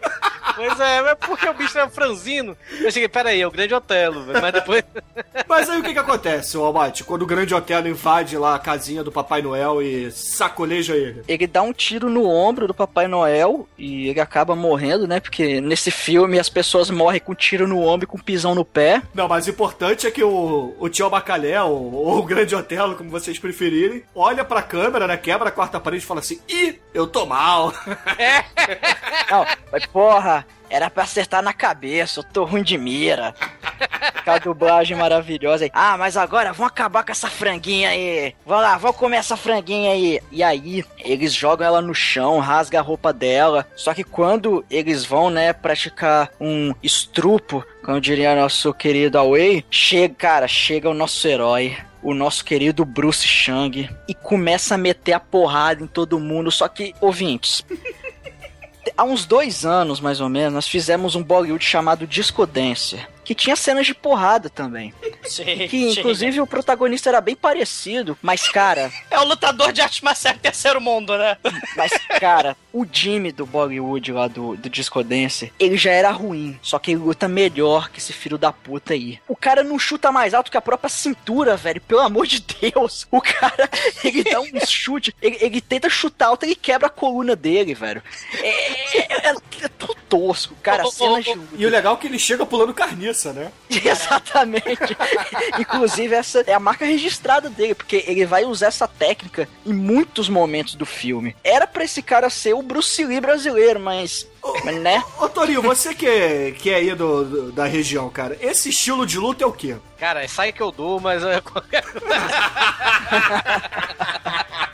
Pois é, mas porque o bicho era franzino. Eu cheguei, peraí, é o Grande Otelo, velho. Mas depois. (laughs) Mas aí o que que acontece, Almighty, quando o grande Otelo invade lá a casinha do Papai Noel e sacoleja ele? Ele dá um tiro no ombro do Papai Noel e ele acaba morrendo, né? Porque nesse filme as pessoas morrem com tiro no ombro e com pisão no pé. Não, mas o importante é que o, o tio Bacalhé, ou, ou o grande Otelo, como vocês preferirem, olha pra câmera, né? Quebra a quarta parede e fala assim: Ih, eu tô mal. Não, mas porra, era pra acertar na cabeça, eu tô ruim de mira. Com a dublagem maravilhosa aí. Ah, mas agora vamos acabar com essa franguinha aí. Vamos lá, vamos comer essa franguinha aí. E aí, eles jogam ela no chão, rasga a roupa dela. Só que quando eles vão, né, praticar um estrupo, como diria nosso querido Away, chega, cara, chega o nosso herói. O nosso querido Bruce Chang e começa a meter a porrada em todo mundo. Só que, ouvintes, (laughs) há uns dois anos, mais ou menos, nós fizemos um Bollywood chamado Disco Dancer, que tinha cenas de porrada também. (laughs) Sim, Que, sim. inclusive, o protagonista era bem parecido, mas, cara, É o lutador de arte marcial terceiro mundo, né? mas, cara, o Jimmy do Bollywood lá do, do Disco Dancer, ele já era ruim, só que ele luta melhor que esse filho da puta aí. O cara não chuta mais alto que a própria cintura, velho, pelo amor de Deus. O cara, (laughs) ele dá um chute, ele, ele tenta chutar alto, ele quebra a coluna dele, velho. É, é, é- é tudo tosco, cara, Ô, ô, cenas ô, de E o legal é que ele chega pulando carniça, né? (laughs) Exatamente. Inclusive, essa é a marca registrada dele, porque ele vai usar essa técnica em muitos momentos do filme. Era pra esse cara ser o Bruce Lee brasileiro, mas. mas, né? Ô, Torinho, você que é, que é aí do, do- da região, cara, esse estilo de luta é o quê? Cara, é saia que eu dou, mas. (laughs) (laughs)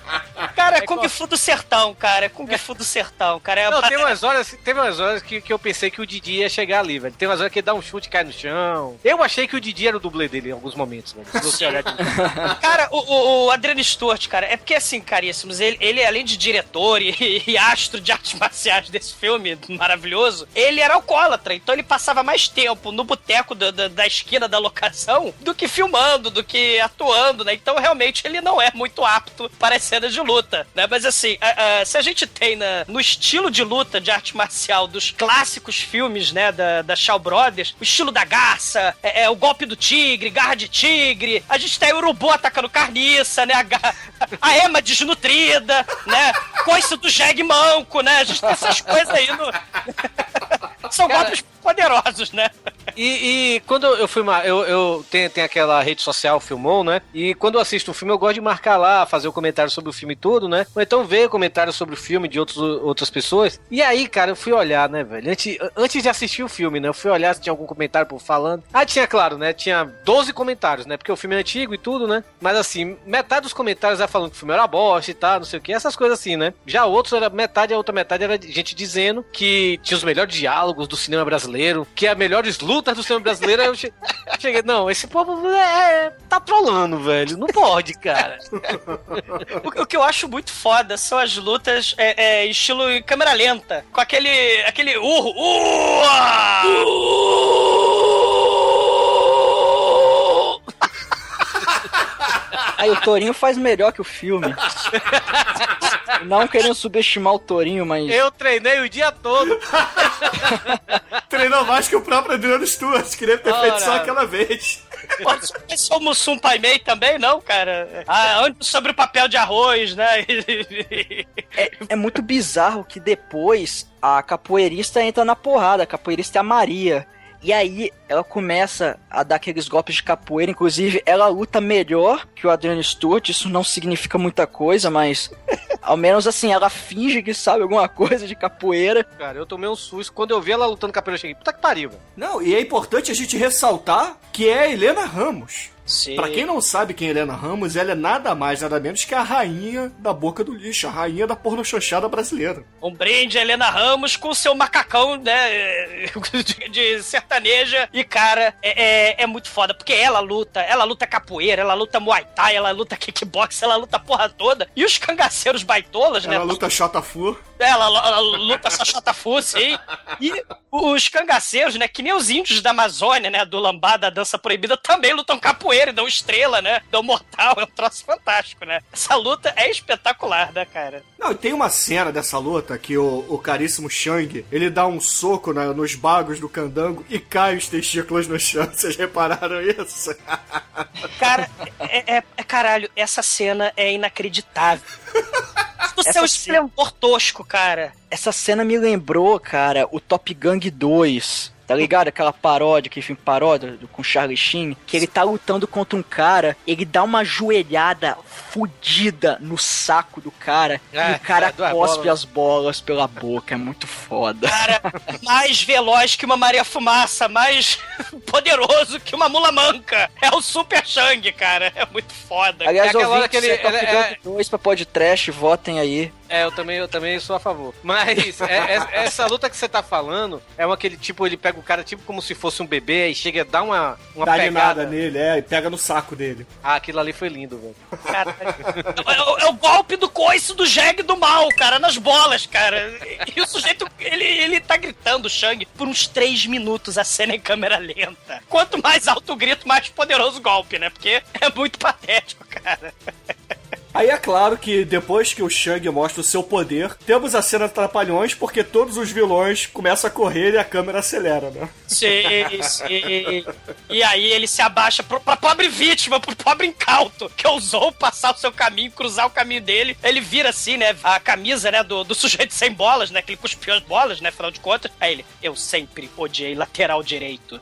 Cara, é É Kung Fu do sertão, cara. É Kung Fu do sertão, cara. É Não, tem umas horas, teve umas horas que, que eu pensei que o Didi ia chegar ali, velho. Tem umas horas que ele dá um chute e cai no chão. Eu achei que o Didi era o dublê dele em alguns momentos, velho. Se você olhar de (laughs) Cara, o, o, o Adriano Stewart, cara, é porque assim, caríssimos, ele, ele além de diretor e, e astro de artes marciais desse filme maravilhoso, ele era alcoólatra, então ele passava mais tempo no boteco da, da, da esquina da locação do que filmando, do que atuando, né? Então realmente ele não é muito apto para as cenas de luta, né? Mas assim, a- a- se a gente tem na- no estilo de luta de arte marcial dos clássicos filmes, né, da, da Shaw Brothers, o estilo da garça, é, é o golpe do tigre, garra de tigre, a gente tem o urubu atacando carniça, né, a, (laughs) a ema desnutrida, né, coice do jegue manco, né, a gente tem essas coisas aí no... (laughs) (laughs) São Cara- golpes poderosos, né? E, e quando eu fui. Eu, eu tenho, tenho aquela rede social Filmou, né? E quando eu assisto um filme, eu gosto de marcar lá, fazer o comentário sobre o filme tudo, né? Ou então ver comentários sobre o filme de outros, outras pessoas. E aí, cara, eu fui olhar, né, velho? Antes, antes de assistir o filme, né? Eu fui olhar se tinha algum comentário por falando. Ah, tinha, claro, né? Tinha 12 comentários, né? Porque o filme é antigo e tudo, né? Mas assim, metade dos comentários era falando que o filme era bosta e tal, não sei o que, essas coisas assim, né? Já outros era metade, a outra metade era gente dizendo que tinha os melhores diálogos do cinema brasileiro, que é as melhores lutas do cinema brasileiro. Eu che- (laughs) cheguei, não, esse povo é, tá trolando, velho. Não pode, cara. (laughs) O, o que eu acho muito foda são as lutas é, é, estilo câmera lenta, com aquele aquele urro. Ua! Aí o Torinho faz melhor que o filme. Não querendo subestimar o Torinho, mas. Eu treinei o dia todo. Treinou mais que o próprio Adriano Stewart, queria ter feito Ora. só aquela vez. Pode ser o Mussum Pai Mei também, não, cara? Ah, antes sobre o papel de arroz, né? É, é muito bizarro que depois a capoeirista entra na porrada. A capoeirista é a Maria. E aí ela começa a dar aqueles golpes de capoeira. Inclusive, ela luta melhor que o Adriano Stewart. Isso não significa muita coisa, mas (laughs) ao menos assim, ela finge que sabe alguma coisa de capoeira. Cara, eu tomei um susto. Quando eu vi ela lutando com a eu cheguei, puta que pariu, velho. Não, e é importante a gente ressaltar que é a Helena Ramos. Sim. Pra quem não sabe quem é Helena Ramos, ela é nada mais, nada menos que a rainha da boca do lixo, a rainha da pornochanchada brasileira. Um brinde a Helena Ramos com seu macacão, né? De, (laughs) de sertaneja. E, cara, é, é, é muito foda. Porque ela luta, ela luta capoeira, ela luta muay thai, ela luta kickbox, ela luta a porra toda. E os cangaceiros baitolas, né? Ela luta Shotafu. Ela, ela luta essa chatafu, sim. E os cangaceiros, né? Que nem os índios da Amazônia, né? Do lambada, da dança proibida, também lutam capoeira dão estrela, né? Dão mortal. É um troço fantástico, né? Essa luta é espetacular, né, cara? Não, e tem uma cena dessa luta que o, o caríssimo Shang, ele dá um soco na- nos bagos do candango e cai os testículos no chão. (laughs) Vocês repararam isso? Cara, é, é- é- caralho, essa cena é inacreditável. (laughs) Do Essa seu cena- esplendor tosco, cara. Essa cena me lembrou, cara, o Top Gang 2. Tá ligado? Aquela paródia, aquele filme paródia do- com Charlie Sheen, que ele tá lutando contra um cara, ele dá uma joelhada fudida no saco do cara e É, o cara é, cospe bolas. as bolas pela boca. É muito foda. Cara, mais veloz que uma Maria Fumaça, mais poderoso que uma mula manca. É o Super Shang, cara. É muito foda. Aliás, É aquela hora ouvintes, que ele- é ele- Gun é- 2 pra podcast, votem aí. É, eu também, eu também sou a favor. Mas é- é- essa luta que você tá falando é uma aquele tipo, ele pega o cara tipo como se fosse um bebê e chega a dar uma, uma Dá pegada. animada nele, é, e pega no saco dele. Ah, aquilo ali foi lindo, velho. Cara, é, o- é o golpe do coice do jegue do mal, cara, nas bolas, cara. E o sujeito, ele, ele tá gritando, Shang, por uns três minutos a cena em câmera lenta. Quanto mais alto o grito, mais poderoso o golpe, né? Porque é muito patético, cara. Aí é claro que depois que o Shang mostra o seu poder, temos a cena de Trapalhões porque todos os vilões começam a correr e a câmera acelera, né? Sim, sim. E aí ele se abaixa pro, pra pobre vítima, pro pobre incauto, que ousou passar o seu caminho, cruzar o caminho dele. Ele vira assim, né? A camisa, né, do, do sujeito sem bolas, né? Que ele cuspiu as bolas, né? Afinal de contas. Aí ele, eu sempre odiei lateral direito.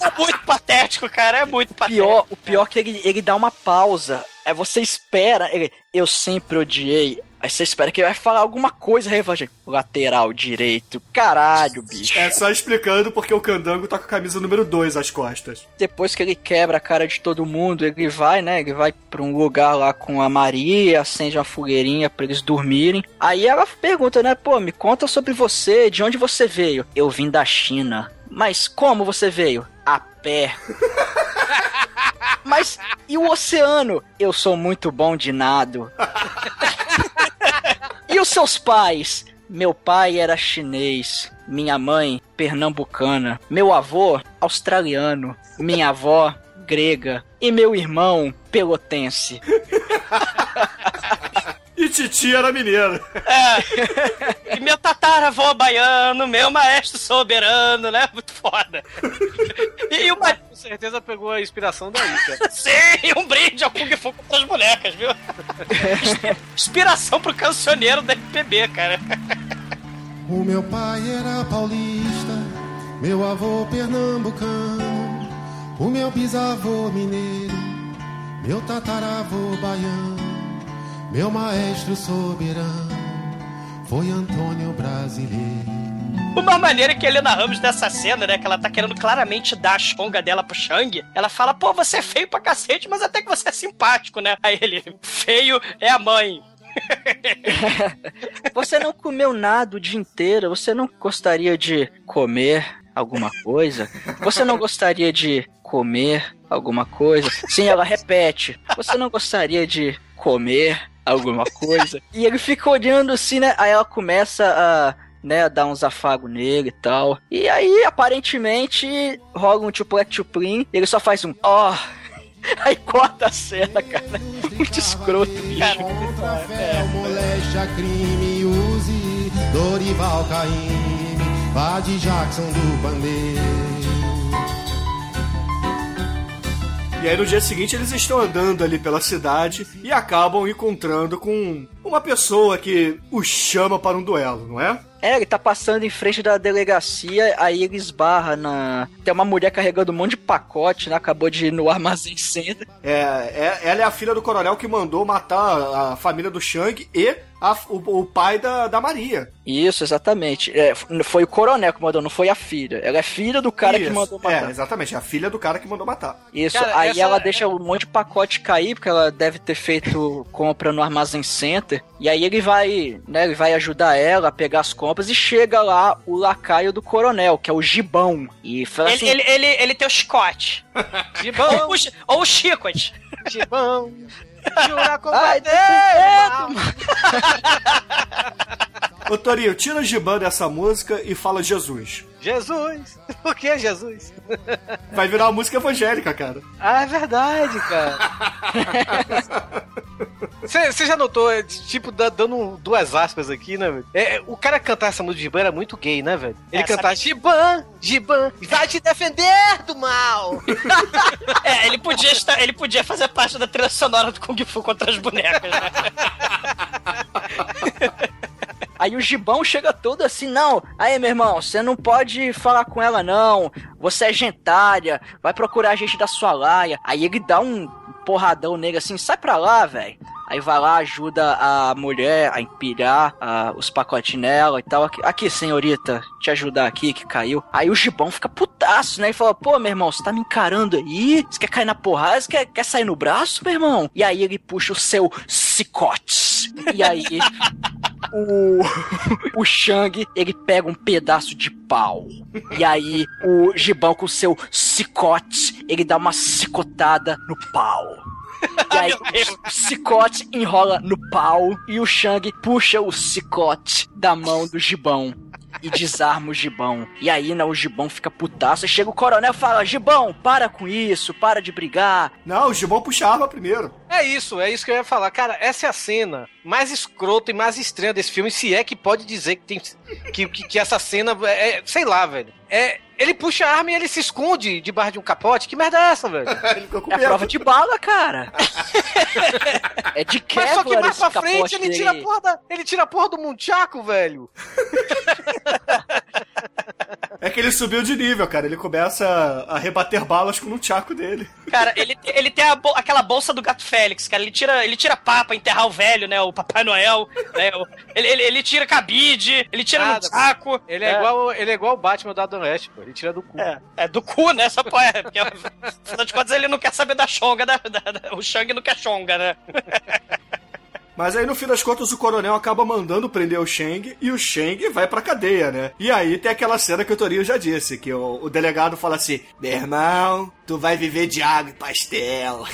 É muito patético, cara. É muito patético. Pior, o pior é que ele, ele dá uma pausa. Aí você espera, ele, eu sempre odiei. Aí você espera que ele vai falar alguma coisa relevante. Lateral direito. Caralho, bicho. É só explicando porque o Candango tá com a camisa número 2 às costas. Depois que ele quebra a cara de todo mundo, ele vai, né? Ele vai pra um lugar lá com a Maria, acende uma fogueirinha pra eles dormirem. Aí ela pergunta, né? Pô, me conta sobre você, de onde você veio? Eu vim da China. Mas como você veio? A pé. (laughs) Mas e o oceano? Eu sou muito bom de nado. (laughs) e os seus pais? Meu pai era chinês, minha mãe pernambucana, meu avô australiano, minha avó grega e meu irmão pelotense. (laughs) E Titi era mineiro. É. E meu tataravô baiano, meu maestro soberano, né? Muito foda. E uma. Com certeza pegou a inspiração daí, cara. Sim, um brinde ao Kung Fu contra as bonecas, viu? Inspiração pro cancioneiro da MPB, cara. O meu pai era paulista, meu avô pernambucano, o meu bisavô mineiro, meu tataravô baiano, meu maestro soberano foi Antônio Brasileiro. Uma maneira que a Helena Ramos dessa cena, né? Que ela tá querendo claramente dar a chonga dela pro Shang. Ela fala, pô, você é feio pra cacete, mas até que você é simpático, né? Aí ele, feio é a mãe. (laughs) Você não comeu nada o dia inteiro, você não gostaria de comer alguma coisa? Você não gostaria de comer alguma coisa? Sim, ela repete. Você não gostaria de comer alguma coisa? (laughs) E ele fica olhando assim, né? Aí ela começa a né, dar uns afagos nele e tal. E aí, aparentemente, rola um tuplec tuplim, ele só faz um ó. (laughs) Aí corta a cena, cara. (laughs) Muito escroto, bicho. Contra fé, moléstia, crime, use Dorival Caymmi, vá de Jackson do Pandeiro. E aí no dia seguinte eles estão andando ali pela cidade e acabam encontrando com uma pessoa que os chama para um duelo, não é? É, ele tá passando em frente da delegacia, aí ele esbarra na. Tem uma mulher carregando um monte de pacote, né? Acabou de ir no armazém (laughs) center. É, é- ela é a filha do coronel que mandou matar a família do Shang e a- o, o pai da, da Maria. Isso, exatamente. É, foi o coronel que mandou, não foi a filha. Ela é filha do cara que Isso, mandou É, matar. exatamente, é a filha do cara que mandou matar. Isso, Cara, aí essa ela é- deixa um monte de pacote cair, porque ela deve ter feito compra no Armazém Center. E aí ele vai, né, ele vai ajudar ela a pegar as compras e chega lá o lacaio do coronel, que é o Gibão. E fala Ele, assim, ele, ele, ele tem o Scott. (laughs) Gibão, Ou, o ou o Chicote. Gibão, jura com Ai, (laughs) Ô Torinho, tira o Giban dessa música e fala Jesus. Jesus. (laughs) O que é Jesus? (laughs) Vai virar uma música evangélica, cara. Ah, é verdade, cara. (laughs) Você já notou, é, tipo, da- dando duas aspas aqui, né, velho? É, o cara cantar essa música de Giban era muito gay, né, velho? Ele É, cantar Giban, Giban, vai te defender do mal. É, ele podia, estar, ele podia fazer parte da trilha sonora do Kung Fu contra as bonecas, né? Aí o Gibão chega todo assim, não, aí meu irmão, você não pode falar com ela não, você é gentalha, vai procurar a gente da sua laia. Aí ele dá um porradão nele assim, sai pra lá, velho. Aí vai lá, ajuda a mulher a empilhar ah, os pacotes nela e tal. Aqui, aqui, senhorita, te ajudar aqui que caiu. Aí o Gibão fica putaço, né? E fala, pô, meu irmão, você tá me encarando aí? Você quer cair na porrada? Você quer, quer sair no braço, meu irmão? E aí ele puxa o seu cicote. E aí o, o Shang, ele pega um pedaço de pau. E aí o Gibão com o seu cicote, ele dá uma cicotada no pau. E aí (laughs) o cicote enrola no pau e o Shang puxa o cicote da mão do Gibão e desarma o Gibão. E aí, né, o Gibão fica putaço. Aí chega o coronel e fala: Gibão, para com isso, para de brigar. Não, o Gibão puxa a arma primeiro. É isso, é isso que eu ia falar. Cara, essa é a cena mais escrota e mais estranha desse filme, se é que pode dizer que tem. que, que, que essa cena é. é- Sei lá, velho. É. Ele puxa a arma e ele se esconde debaixo de um capote. Que merda é essa, velho? (laughs) Ele ficou com É a prova de bala, cara. (laughs) é de Mas só que mais pra frente capote ele tira, a porra da, ele tira a porra do Munchaco, velho. (laughs) (laughs) É que ele subiu de nível, cara. Ele começa a rebater balas com o tchaco dele. Cara, ele, ele tem aquela bolsa do gato Félix, cara. Ele tira, ele tira pá pra enterrar o velho, né? O Papai Noel. Né? O- Ele, ele, ele tira cabide, ele tira Nada, no saco. Ele é, igual ele é igual o Batman do Adam West, pô. Ele tira do cu. É, é do cu, né? Só pô, é, porque, (laughs) afinal de contas, ele não quer saber da chonga, da, da- da- o Shang não quer chonga, né? Mas aí, no fim das contas, o coronel acaba mandando prender o Shang e o Shang vai pra cadeia, né? E aí tem aquela cena que o Torinho já disse, que o, o delegado fala assim, meu irmão, tu vai viver de água e pastel. (laughs)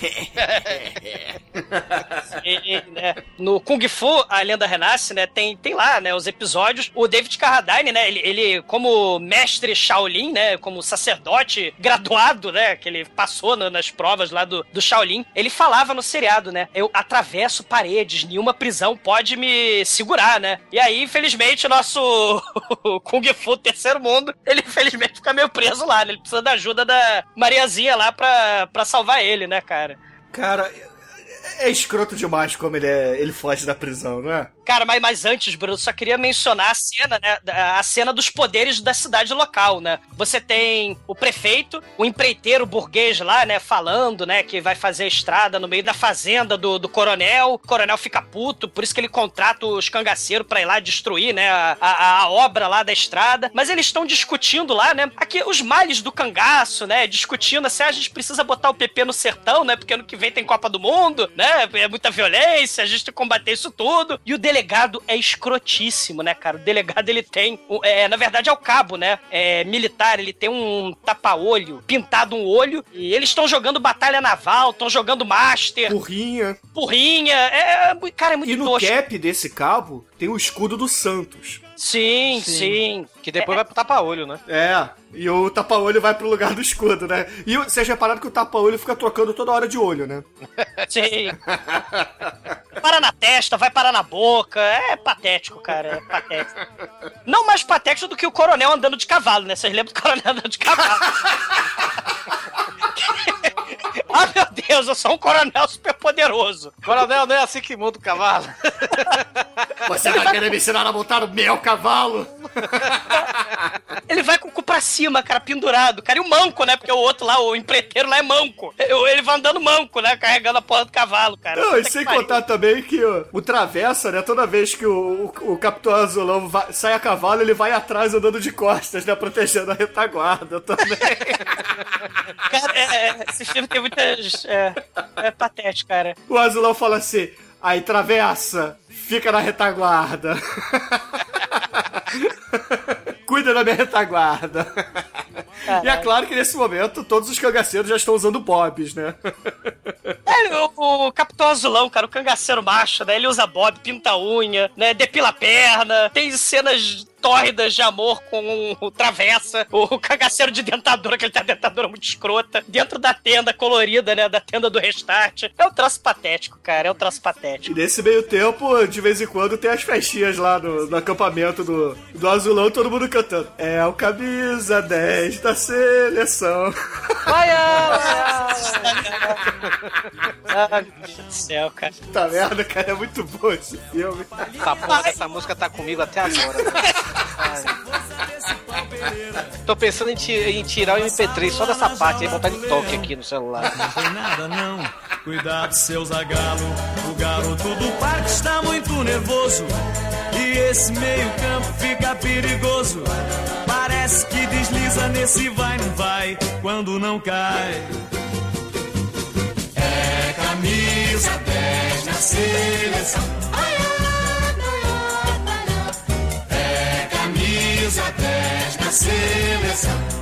E, né, no Kung Fu, a lenda renasce, né? Tem, tem lá, né? Os episódios. O David Carradine, né? Ele, ele, como mestre Shaolin, né? Como sacerdote graduado, né? Que ele passou no- nas provas lá do, do Shaolin. Ele falava no seriado, né? Eu atravesso paredes, nenhuma prisão pode me segurar, né? E aí, infelizmente, o nosso (laughs) Kung Fu terceiro mundo, ele infelizmente fica meio preso lá, né? Ele precisa da ajuda da Mariazinha lá pra, pra salvar ele, né, cara? Cara, é escroto demais como ele, é, ele foge da prisão, não é? Cara, mas, mas antes, Bruno, só queria mencionar a cena, né? A cena dos poderes da cidade local, né? Você tem o prefeito, o empreiteiro burguês lá, né? Falando, né? Que vai fazer a estrada no meio da fazenda do, do coronel. O coronel fica puto, por isso que ele contrata os cangaceiros pra ir lá destruir, né? A, a, a obra lá da estrada. Mas eles estão discutindo lá, né? Aqui, os males do cangaço, né? Discutindo assim, ah, a gente precisa botar o PP no sertão, né? Porque ano que vem tem Copa do Mundo, né? É muita violência, a gente tem que combater isso tudo. E o delegado é escrotíssimo, né, cara? O delegado, ele tem, é, na verdade, é o cabo, né? É, militar, ele tem um tapa-olho, pintado um olho, e eles estão jogando batalha naval, estão jogando master, Burrinha. porrinha, é, é, cara, é muito E no tosco. cap desse cabo tem o escudo do Santos. Sim, sim. Que depois vai pro tapa-olho, né? É, e o tapa-olho vai pro lugar do escudo, né? E vocês repararam que o tapa-olho fica trocando toda hora de olho, né? (laughs) (laughs) Sim. para na testa, vai parar na boca. É patético, cara. É patético. Não mais patético do que o coronel andando de cavalo, né? Vocês lembram do coronel andando de cavalo? (laughs) ah, meu Deus, eu sou um coronel super poderoso. Coronel, não é assim que monta o cavalo. (laughs) Você vai querer me ensinar a montar o meu cavalo? (laughs) Ele vai com o cu pra cima, cara, pendurado. Cara, e o manco, né? Porque o outro lá, o empreiteiro lá é manco. Ele vai andando manco, né? Carregando a porra do cavalo, cara. Não, e sem pariu. contar também que o, o Travessa, né? Toda vez que o, o, o Capitão Azulão vai- sai a cavalo, ele vai atrás andando de costas, né? Protegendo a retaguarda também. (laughs) Cara, é, é, esse filme tem muitas. É, é patético, cara. o Azulão fala assim: aí, Travessa, fica na retaguarda. (laughs) Cuida da minha retaguarda. E é claro que nesse momento todos os cangaceiros já estão usando bobs, né? (laughs) É, o, o Capitão Azulão, cara, o cangaceiro macho, né? Ele usa bob, pinta a unha, né? Depila a perna, tem cenas tórridas de amor com o Travessa, o cangaceiro de dentadura, que ele tem a dentadura muito escrota, dentro da tenda colorida, né? Da tenda do restart. É um troço patético, cara, é um troço E patético. nesse meio tempo, de vez em quando, tem as festinhas lá no, no acampamento do, do Azulão, todo mundo cantando. É o camisa 10 da seleção. Vai, ah, meu Deus do céu, cara. Puta merda, cara, é muito bom esse filme. Essa porra dessa música tá comigo até agora. Ai. Tô pensando em, em tirar o MP3 só dessa parte e botar de toque aqui no celular. Não tem nada não, cuidado seu zagalo O garoto do parque está muito nervoso E esse meio campo fica perigoso Parece que desliza nesse vai não vai Quando não cai. É camisa 10 na seleção. É camisa 10 na seleção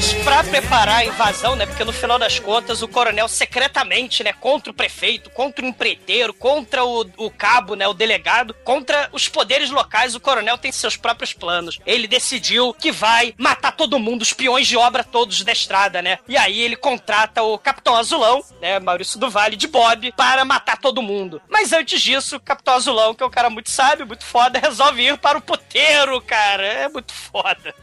Mas pra preparar a invasão, né? Porque no final das contas o coronel secretamente, né, contra o prefeito, contra o empreiteiro, contra o, o cabo, né, o delegado, contra os poderes locais, o coronel tem seus próprios planos. Ele decidiu que vai matar todo mundo, os peões de obra todos da estrada, né? E aí ele contrata o Capitão Azulão, né, Maurício do Vale de Bob, para matar todo mundo. Mas antes disso, o Capitão Azulão, que é um cara muito sábio, muito foda, (laughs) resolve ir para o puteiro, cara. É muito foda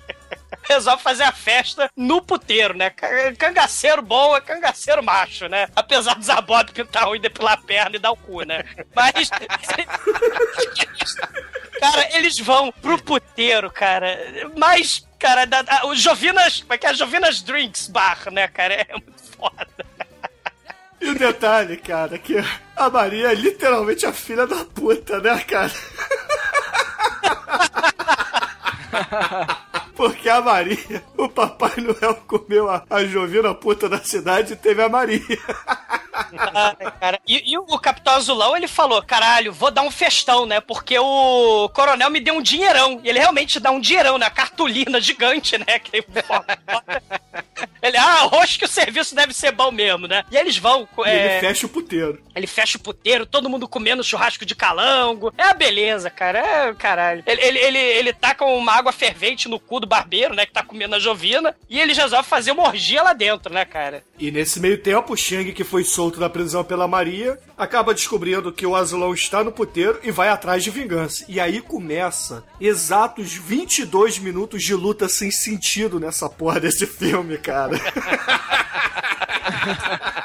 (laughs) resolve fazer a festa no puteiro, né? Ca- Cangaceiro bom é cangaceiro macho, né? Apesar dos abob pintar ruim, depilar a perna e dar o cu, né? Mas. (laughs) cara, eles vão pro puteiro, cara. Mas, cara, da, da, o Jovinas. Como é que é? Jovinas Drinks Bar, né, cara? É muito foda. E o detalhe, cara, que a Maria é literalmente a filha da puta, né, cara? (laughs) Porque a Maria, o Papai Noel comeu a, a Jovina puta da cidade e teve a Maria. (laughs) Ah, (laughs) cara. E, e o Capitão Azulão, ele falou, caralho, vou dar um festão, né? Porque o coronel me deu um dinheirão. E ele realmente dá um dinheirão, né? Cartolina gigante, né? Que ele, (laughs) ah, acho que o serviço deve ser bom mesmo, né? E eles vão... E é, ele fecha o puteiro. ele fecha o puteiro, todo mundo comendo churrasco de calango. É a beleza, cara. É caralho. Ele, ele, ele, ele taca uma água fervente no cu do barbeiro, né? Que tá comendo a Jovina. E eles resolvem fazer uma orgia lá dentro, né, cara? E nesse meio tempo, o Shang, que foi solto da prisão pela Maria, acaba descobrindo que o Azulão está no puteiro e vai atrás de vingança. E aí começa exatos 22 minutos de luta sem sentido nessa porra desse filme, cara. (laughs)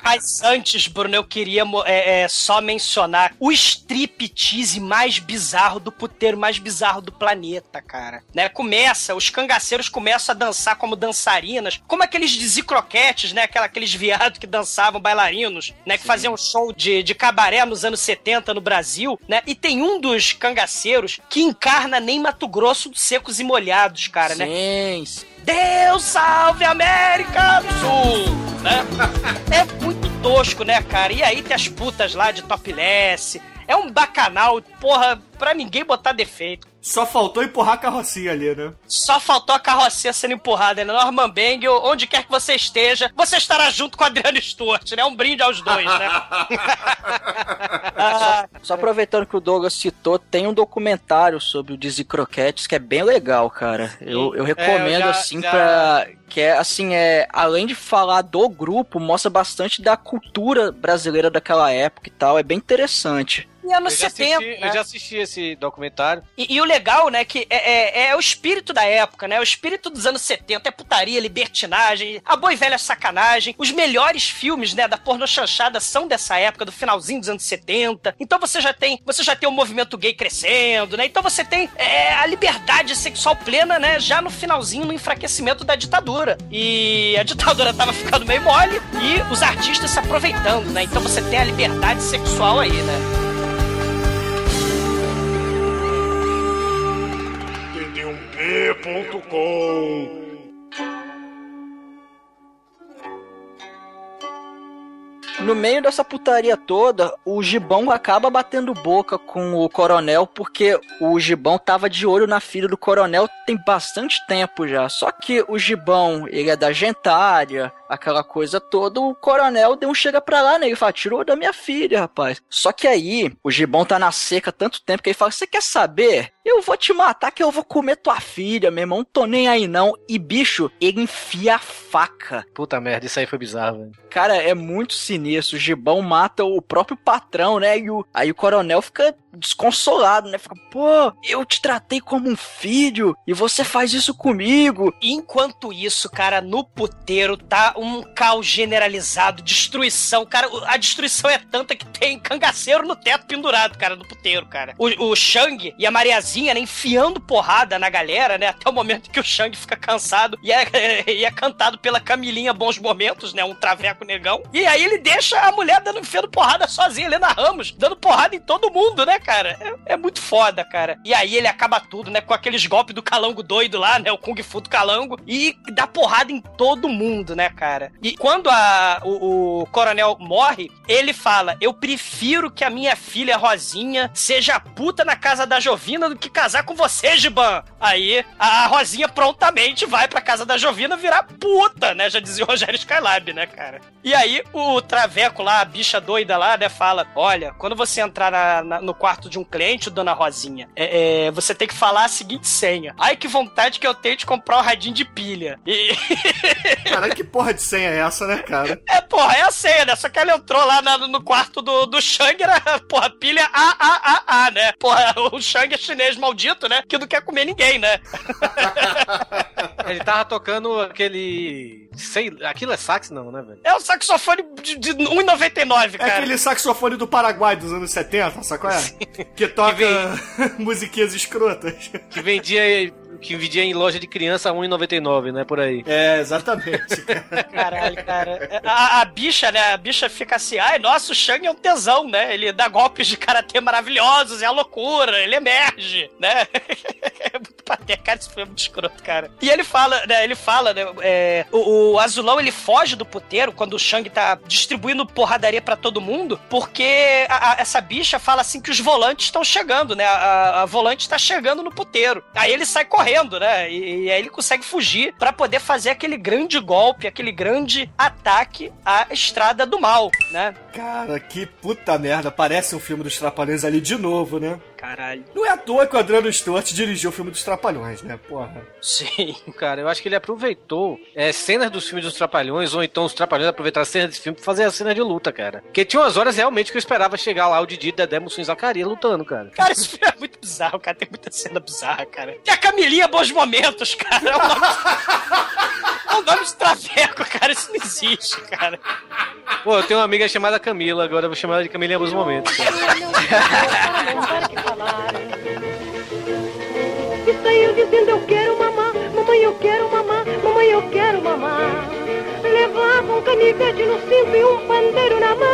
Mas antes, Bruno, eu queria é, é, só mencionar o striptease mais bizarro do puteiro mais bizarro do planeta, cara. Né? Começa, os cangaceiros começam a dançar como dançarinas, como aqueles zicroquetes, né? Aquela, aqueles viados que dançavam bailarinos, né? Que faziam show de, de cabaré nos anos 70 no Brasil, né? E tem um dos cangaceiros que encarna nem Mato Grosso dos secos e molhados, cara, né? Sim. Deus salve América do Sul, né? É muito tosco, né, cara? E aí tem as putas lá de topless. É um bacanal, porra, pra ninguém botar defeito. Só faltou empurrar a carrocinha ali, né? Só faltou a carrocinha sendo empurrada, né? Norman Bang, onde quer que você esteja, você estará junto com o Adriano Stewart, né? Um brinde aos dois, né? (laughs) Ah, Só aproveitando que o Douglas citou, tem um documentário sobre o Dizzy Croquettes que é bem legal, cara. Eu, eu recomendo, já- assim, já- pra. Que é, assim, é. Além de falar do grupo, mostra bastante da cultura brasileira daquela época e tal. É bem interessante. e anos Eu já, 70, assisti, né? eu já assisti esse documentário. E, e o legal, né, que é, é- é o espírito da época, né? O espírito dos anos 70, é putaria, libertinagem, a boa e velha sacanagem. Os melhores filmes, né, da porno chanchada são dessa época, do finalzinho dos anos 70. Então você já tem, você já tem o movimento gay crescendo, né? Então você tem é, a liberdade sexual plena, né, já no finalzinho, no enfraquecimento da ditadura. E a ditadura tava ficando meio mole e os artistas se aproveitando, né? Então você tem a liberdade sexual aí, né? td1p.com No meio dessa putaria toda, o Gibão acaba batendo boca com o coronel, porque o Gibão tava de olho na filha do coronel tem bastante tempo já. Só que o Gibão, ele é da gentária, aquela coisa toda, o coronel deu um chega pra lá, né? Ele fala, tirou da minha filha, rapaz. Só que aí, o Gibão tá na seca tanto tempo que ele fala, você quer saber? Eu vou te matar que eu vou comer tua filha, meu irmão. Não tô nem aí não. E bicho, ele enfia a faca. Puta merda, isso aí foi bizarro, velho. Cara, é muito sinistro. O Gibão mata o próprio patrão, né? E o, aí o coronel fica desconsolado, né? Fica, pô, eu te tratei como um filho e você faz isso comigo. Enquanto isso, cara, no puteiro tá um caos generalizado, destruição. Cara, a destruição é tanta que tem cangaceiro no teto pendurado, cara, no puteiro, cara. O, o Shang e a Mariazinha, né, enfiando porrada na galera, né, até o momento que o Shang fica cansado e é, (laughs) e é cantado pela Camilinha Bons Momentos, né, um traveco negão. E aí ele deixa a mulher dando, enfiando porrada sozinha, Helena Ramos, dando porrada em todo mundo, né, cara? É, é muito foda, cara. E aí ele acaba tudo, né, com aqueles golpes do calango doido lá, né, o Kung Fu do calango, e dá porrada em todo mundo, né, cara? E quando a, o, o coronel morre, ele fala: Eu prefiro que a minha filha Rosinha seja puta na casa da Jovina do que casar com você, Giban. Aí a Rosinha prontamente vai pra casa da Jovina virar puta, né? Já dizia o Rogério Skylab, né, cara? E aí o Traveco lá, a bicha doida lá, né, fala: Olha, quando você entrar na- na- no quarto de um cliente, dona Rosinha, é, é, você tem que falar a seguinte senha. Ai, que vontade que eu tenho de comprar um radinho de pilha. E, (laughs) Caralho, que porra de senha é essa, né, cara? É, porra, é a senha, né? Só que ela entrou lá na- no quarto do, do Shang, era, porra, pilha AAAA, né? Porra, (laughs) o Shang é chinês maldito, né? Que não quer comer ninguém, né? (laughs) Ele tava tocando aquele. Sei, aquilo é sax, não, né, velho? É o saxofone de, de 1,99, É cara. aquele saxofone do Paraguai dos anos 70, sabe qual é? Que toca (laughs) musiquinhas escrotas. Que vendia, que vendia em loja de criança a 1,99, né? Por aí. É, exatamente. (laughs) Caralho, cara. A, a bicha, né? A bicha fica assim, ai, nossa, o Shang é um tesão, né? Ele dá golpes de karatê maravilhosos, é a loucura, ele emerge, né? (laughs) É muito patético, cara, isso foi muito escroto, cara. E ele fala, né? Ele fala, né? é, o, o Azulão, ele foge do puteiro quando o Shang tá distribuindo porradaria pra todo mundo, porque a- a- essa bicha fala assim que os volantes estão chegando, né? A, a- a volante tá chegando no puteiro. Aí ele sai correndo, né? E, e aí ele consegue fugir pra poder fazer aquele grande golpe, aquele grande ataque à estrada do mal, né? Cara, que puta merda. Parece um filme dos Trapalhões ali de novo, né? Caralho. Não é à toa que o Adriano Stewart dirigiu o filme dos Trapalhões, né? Porra. Sim. Cara, eu acho que ele aproveitou é, cenas dos filmes dos Trapalhões, ou então os Trapalhões aproveitaram cenas desse filme pra fazer a cena de luta, cara. Porque tinha umas horas realmente que eu esperava chegar lá o Didi, Dedé, Mussum e Zacarias lutando, cara. Cara, esse filme é muito bizarro, cara. Tem muita cena bizarra, cara. E a Camilinha Bons Momentos, cara. É o nome, é o nome de traveco, cara. Isso não existe, cara. Pô, eu tenho uma amiga chamada Camila, agora eu vou chamar ela de Camila em alguns momentos. cara. E saiu dizendo eu quero mamar, mamãe eu quero mamar, mamãe eu quero mamar. Levava um canivete no cinto e um pandeiro na mão.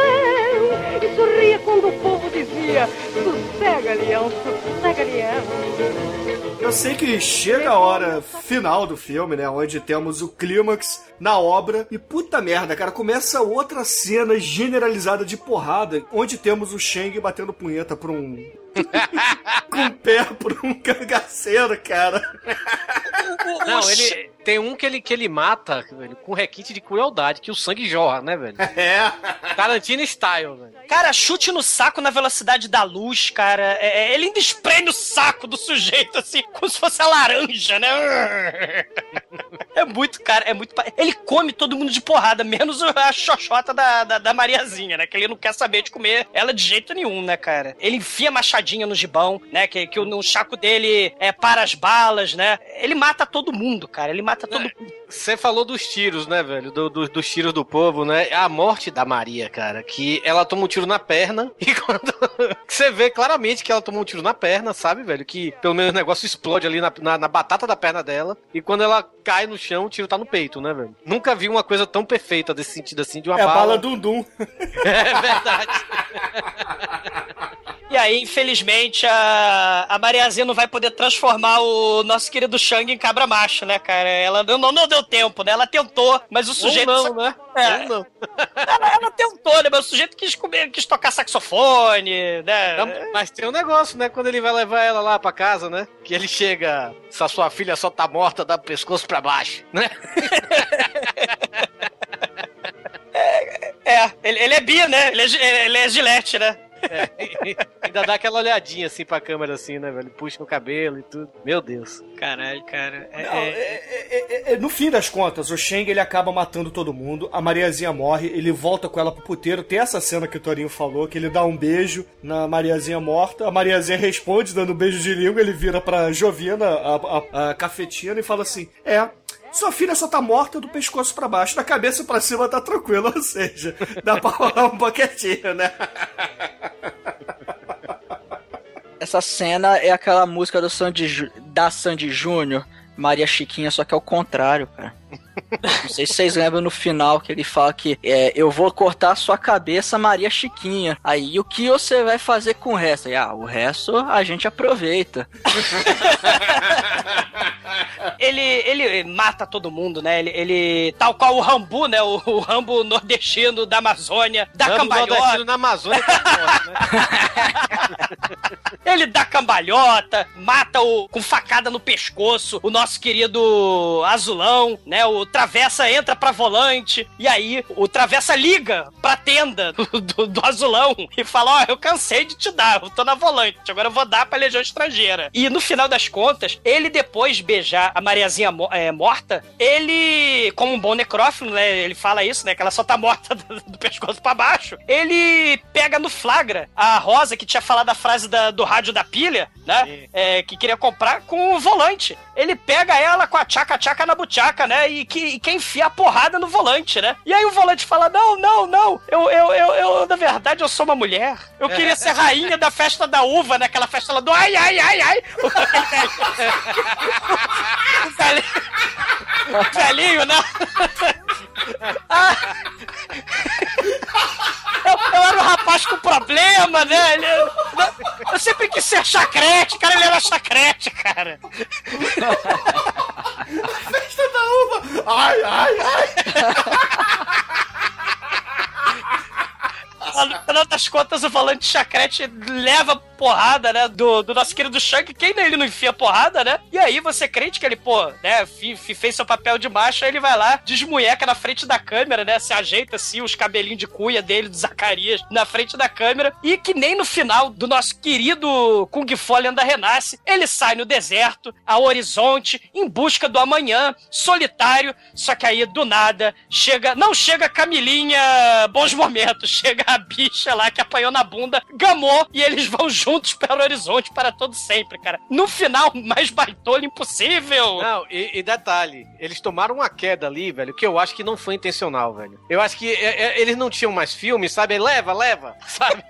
E sorria quando o povo dizia, sossega leão, sossega leão. Eu sei que chega a hora final do filme, né? Onde temos o clímax na obra. E puta merda, cara, começa outra cena generalizada de porrada, onde temos o Shang batendo punheta por um. Com o pé por um cangaceiro, cara. Não, ele tem um que ele, que ele mata velho, com requinte de crueldade, que o sangue jorra, né, velho? (laughs) É. Tarantino style, velho. Cara, chute no saco na velocidade da luz, cara. É, é, ele ainda espreme o saco do sujeito, assim, como se fosse a laranja, né? (laughs) É muito, cara, é muito. Ele come todo mundo de porrada, menos a xoxota da, da, da Mariazinha, né? Que ele não quer saber de comer ela de jeito nenhum, né, cara? Ele enfia machadinha no gibão, né? Que, que o, no chaco dele é para as balas, né? Ele mata todo mundo, cara. Ele mata todo mundo. Você falou dos tiros, né, velho? Do- do- dos tiros do povo, né? A morte da Maria, cara, que ela toma um tiro na perna (laughs) e quando você vê claramente que ela tomou um tiro na perna, sabe, velho? Que pelo menos o negócio explode ali na, na, na batata da perna dela e quando ela cai no chão, o tiro tá no peito, né, velho? Nunca vi uma coisa tão perfeita desse sentido assim, de uma É a bala. bala Dundum. (laughs) É verdade. (laughs) E aí, infelizmente, a, a Mariazinha não vai poder transformar o nosso querido Shang em cabra macho, né, cara? Ela não, não, não deu tempo, né? Ela tentou, mas o sujeito. não, né? É. Ou não. (laughs) Ela, ela tentou, né? Mas o sujeito quis, comer, quis tocar saxofone, né? Não, Mas tem um negócio, né? Quando ele vai levar ela lá pra casa, né? Que ele chega, se a sua filha só tá morta, dá o pescoço pra baixo, né? (laughs) É, ele, ele é bi, né? Ele é, ele é gilete, né? É, e (laughs) ainda dá aquela olhadinha assim pra câmera, assim, né, velho? Puxa o cabelo e tudo. Meu Deus. Caralho, cara. É, Não, é- é- é- é- no fim das contas, o Shang ele acaba matando todo mundo, a Mariazinha morre, ele volta com ela pro puteiro. Tem essa cena que o Torinho falou, que ele dá um beijo na Mariazinha morta, a Mariazinha responde dando um beijo de língua, ele vira pra Jovina, a, a- a cafetina, e fala assim: É. Sua filha só tá morta do pescoço pra baixo, da cabeça pra cima tá tranquilo, (laughs) ou seja, dá pra rolar um boquetinho, né? Essa cena é aquela música do Sandy, da Sandy Júnior, Maria Chiquinha, só que é o contrário, cara. Não sei se vocês lembram no final que ele fala que é, eu vou cortar a sua cabeça, Maria Chiquinha. Aí o que você vai fazer com o resto? Aí, ah, o resto a gente aproveita. (laughs) ele, ele mata todo mundo, né? Ele, ele- tal qual o Rambo, né? O, o Rambo nordestino da Amazônia, da Rambo cambalhota. na Amazônia é né? (laughs) Ele dá cambalhota, mata o com facada no pescoço o nosso querido Azulão, né? O Travessa entra pra volante e aí o Travessa liga pra tenda do, do- Azulão e fala: Ó, eu cansei de te dar, eu tô na volante, agora eu vou dar pra Legião Estrangeira. E no final das contas, ele depois de beijar a Mariazinha é, morta, ele, como um bom necrófilo, né? Ele fala isso, né? Que ela só tá morta (laughs) do, do pescoço pra baixo. Ele pega no flagra a Rosa, que tinha falado a frase da- do rádio da pilha, né? É, que queria comprar com o volante. Ele pega ela com a tchaca-tchaca na buchaca, né? E que, e quer enfiar a porrada no volante, né? E aí o volante fala: Não, não, não. Eu, eu, eu, eu, na verdade, eu sou uma mulher. Eu queria ser rainha da festa da uva, naquela festa lá do ai, ai, ai, ai. (laughs) Velhinho, o velhinho né? Ah. Eu, eu era um rapaz com problema, né? Ele- eu sempre quis ser chacrete, cara. Ele era chacrete, cara. (laughs) Festa da uva! Ai, ai, ai! No final das contas, o volante chacrete leva porrada, né? Do, do nosso querido Shang. Quem nele não enfia porrada, né? E aí você crente que ele, pô, né? fez seu papel de macho, ele vai lá, desmunheca na frente da câmera, né? Se ajeita assim, os cabelinhos de cuia dele, do Zacarias, na frente da câmera. E que nem no final do nosso querido Kung Fu a Lenda Renasce, ele sai no deserto, ao horizonte, em busca do amanhã, solitário. Só que aí, do nada, chega. Não chega Camilinha Bons Momentos, (laughs) chega a bicha lá que apanhou na bunda, gamou, e eles vão (laughs) juntos para o horizonte para todo sempre, cara. No final, mais baitola impossível. Não, e, e detalhe, eles tomaram uma queda ali, velho, que eu acho que não foi intencional, velho. Eu acho que é, é, eles não tinham mais filmes, sabe? Leva, leva, (laughs) sabe?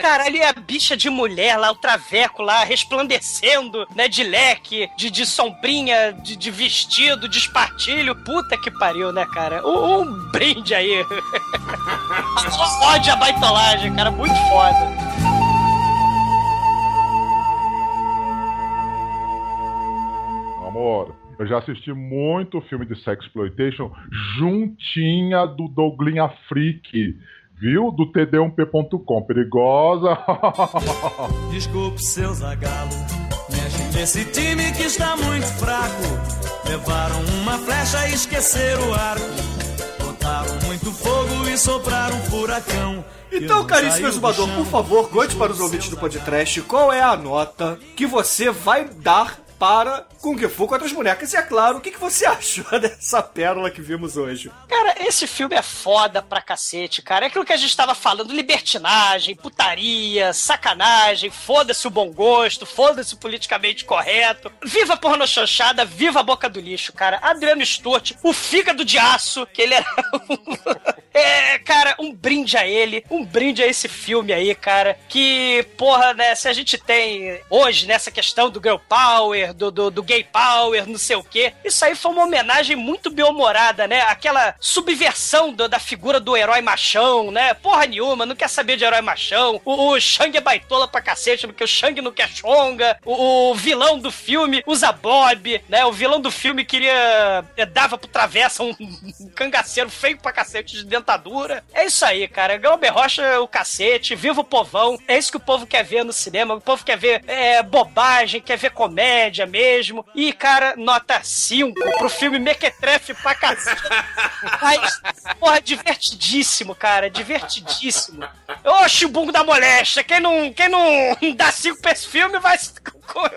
Cara, ali é a bicha de mulher lá, o traveco lá, resplandecendo, né, de leque, de, de sombrinha, de, de vestido, de espartilho. Puta que pariu, né, cara? Um, um brinde aí. (laughs) Fode a baitolagem, cara, muito foda. Amor, eu já assisti muito filme de sexploitation juntinha do Douglinha Freak, viu? Do td1p.com. Perigosa. (laughs) Desculpe, seu Zagalo. Mexe nesse time que está muito fraco. Levaram uma flecha e esqueceram o arco. Botaram muito fogo e sopraram um furacão. Então, caríssimo exumador, por favor, conte para os ouvintes do podcast qual é a nota que você vai dar para Kung Fu contra as bonecas. E é claro, o que, que você (laughs) achou dessa pérola que vimos hoje? Cara, esse filme é foda pra cacete, cara. É aquilo que a gente tava falando: libertinagem, putaria, sacanagem, foda-se o bom gosto, foda-se o politicamente correto. Viva a porno chanchada, viva a boca do lixo, cara. Adriano Sturt, o fígado de aço, que ele era. (laughs) é, cara, um brinde a ele, um brinde a esse filme aí, cara. Que, porra, né, se a gente tem hoje nessa questão do girl power, do, do, do gay power, não sei o quê, isso aí foi uma homenagem muito bem-humorada, né? Aquela subversão do- da figura do herói machão, né? Porra nenhuma, não quer saber de herói machão. O, o Shang é baitola pra cacete, porque o Shang não quer chonga. O, o vilão do filme usa Bob, né? O vilão do filme queria. eh, dava pro travessa um, um cangaceiro feio pra cacete de dentadura. É isso aí, cara. Glauber Rocha o cacete, viva o povão. É isso que o povo quer ver no cinema. O povo quer ver é, bobagem, quer ver comédia mesmo. E, cara, nota 5 pro filme Mequetrefe pra cacete. Mas, porra, divertidíssimo, cara. Divertidíssimo. Ô, chibungo da moléstia. Quem não, quem não (laughs) dá 5 pra esse filme vai,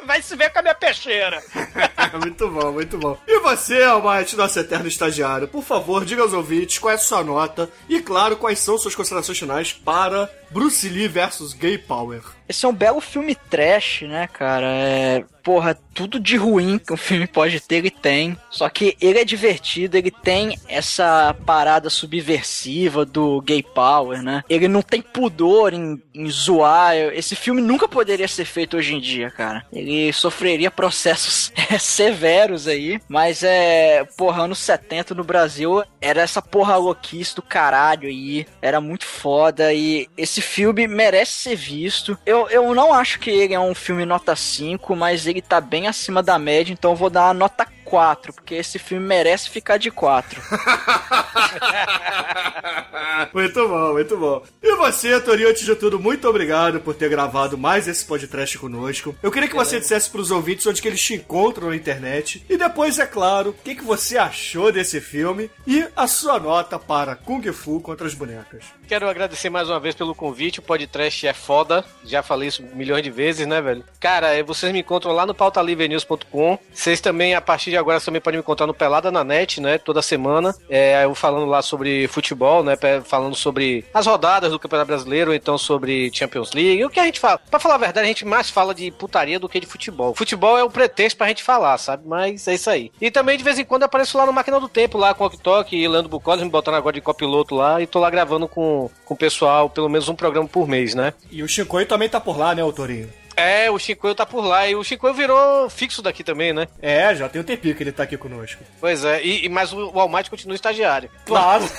vai se ver com a minha peixeira. (laughs) muito bom, muito bom. E você, Almighty, nosso eterno estagiário, por favor, diga aos ouvintes qual é a sua nota e, claro, quais são suas considerações finais para Bruce Lee versus Gay Power. Esse é um belo filme trash, né, cara? É, porra, tudo de ruim que um filme pode ter, ele tem. Só que ele é divertido, ele tem essa parada subversiva do gay power, né? Ele não tem pudor em, em zoar. Esse filme nunca poderia ser feito hoje em dia, cara. Ele sofreria processos (laughs) é, severos aí. Mas é, porra, anos 70 no Brasil era essa porra louquice do caralho aí. Era muito foda e esse filme merece ser visto. Eu, eu não acho que ele é um filme nota 5, mas ele tá bem acima da média, então eu vou dar uma nota 4, porque esse filme merece ficar de 4. (laughs) muito bom, muito bom. E você, Torinho, antes de tudo, muito obrigado por ter gravado mais esse podcast conosco. Eu queria que você dissesse pros ouvintes onde que eles te encontram na internet. E depois, é claro, o que, que você achou desse filme e a sua nota para Kung Fu contra as bonecas. Quero agradecer mais uma vez pelo convite. O podcast é foda. Já falei isso milhões de vezes, né, velho? Cara, eh, vocês me encontram lá no pautalivrenews.com. Vocês também, a partir de agora, também podem me encontrar no Pelada na Net, né? Toda semana. É, eu falando lá sobre futebol, né? Falando sobre as rodadas do Campeonato Brasileiro, então sobre Champions League. O que a gente fala? Pra falar a verdade, a gente mais fala de putaria do que de futebol. Futebol é o pretexto pra gente falar, sabe? Mas é isso aí. E também, de vez em quando, apareço lá no Máquina do Tempo, lá com o Ok Tok e Leandro Bucolis, me botando agora de copiloto lá. E tô lá gravando com, com o pessoal, pelo menos um programa por mês, né? E o Chicoio também tá por lá, né, ô Torinho? É, o Chicoio tá por lá. E o Chicoio virou fixo daqui também, né? É, já tem um tempinho que ele tá aqui conosco. Pois é, e, e- mas o, o Almighty continua estagiário. Claro. (laughs)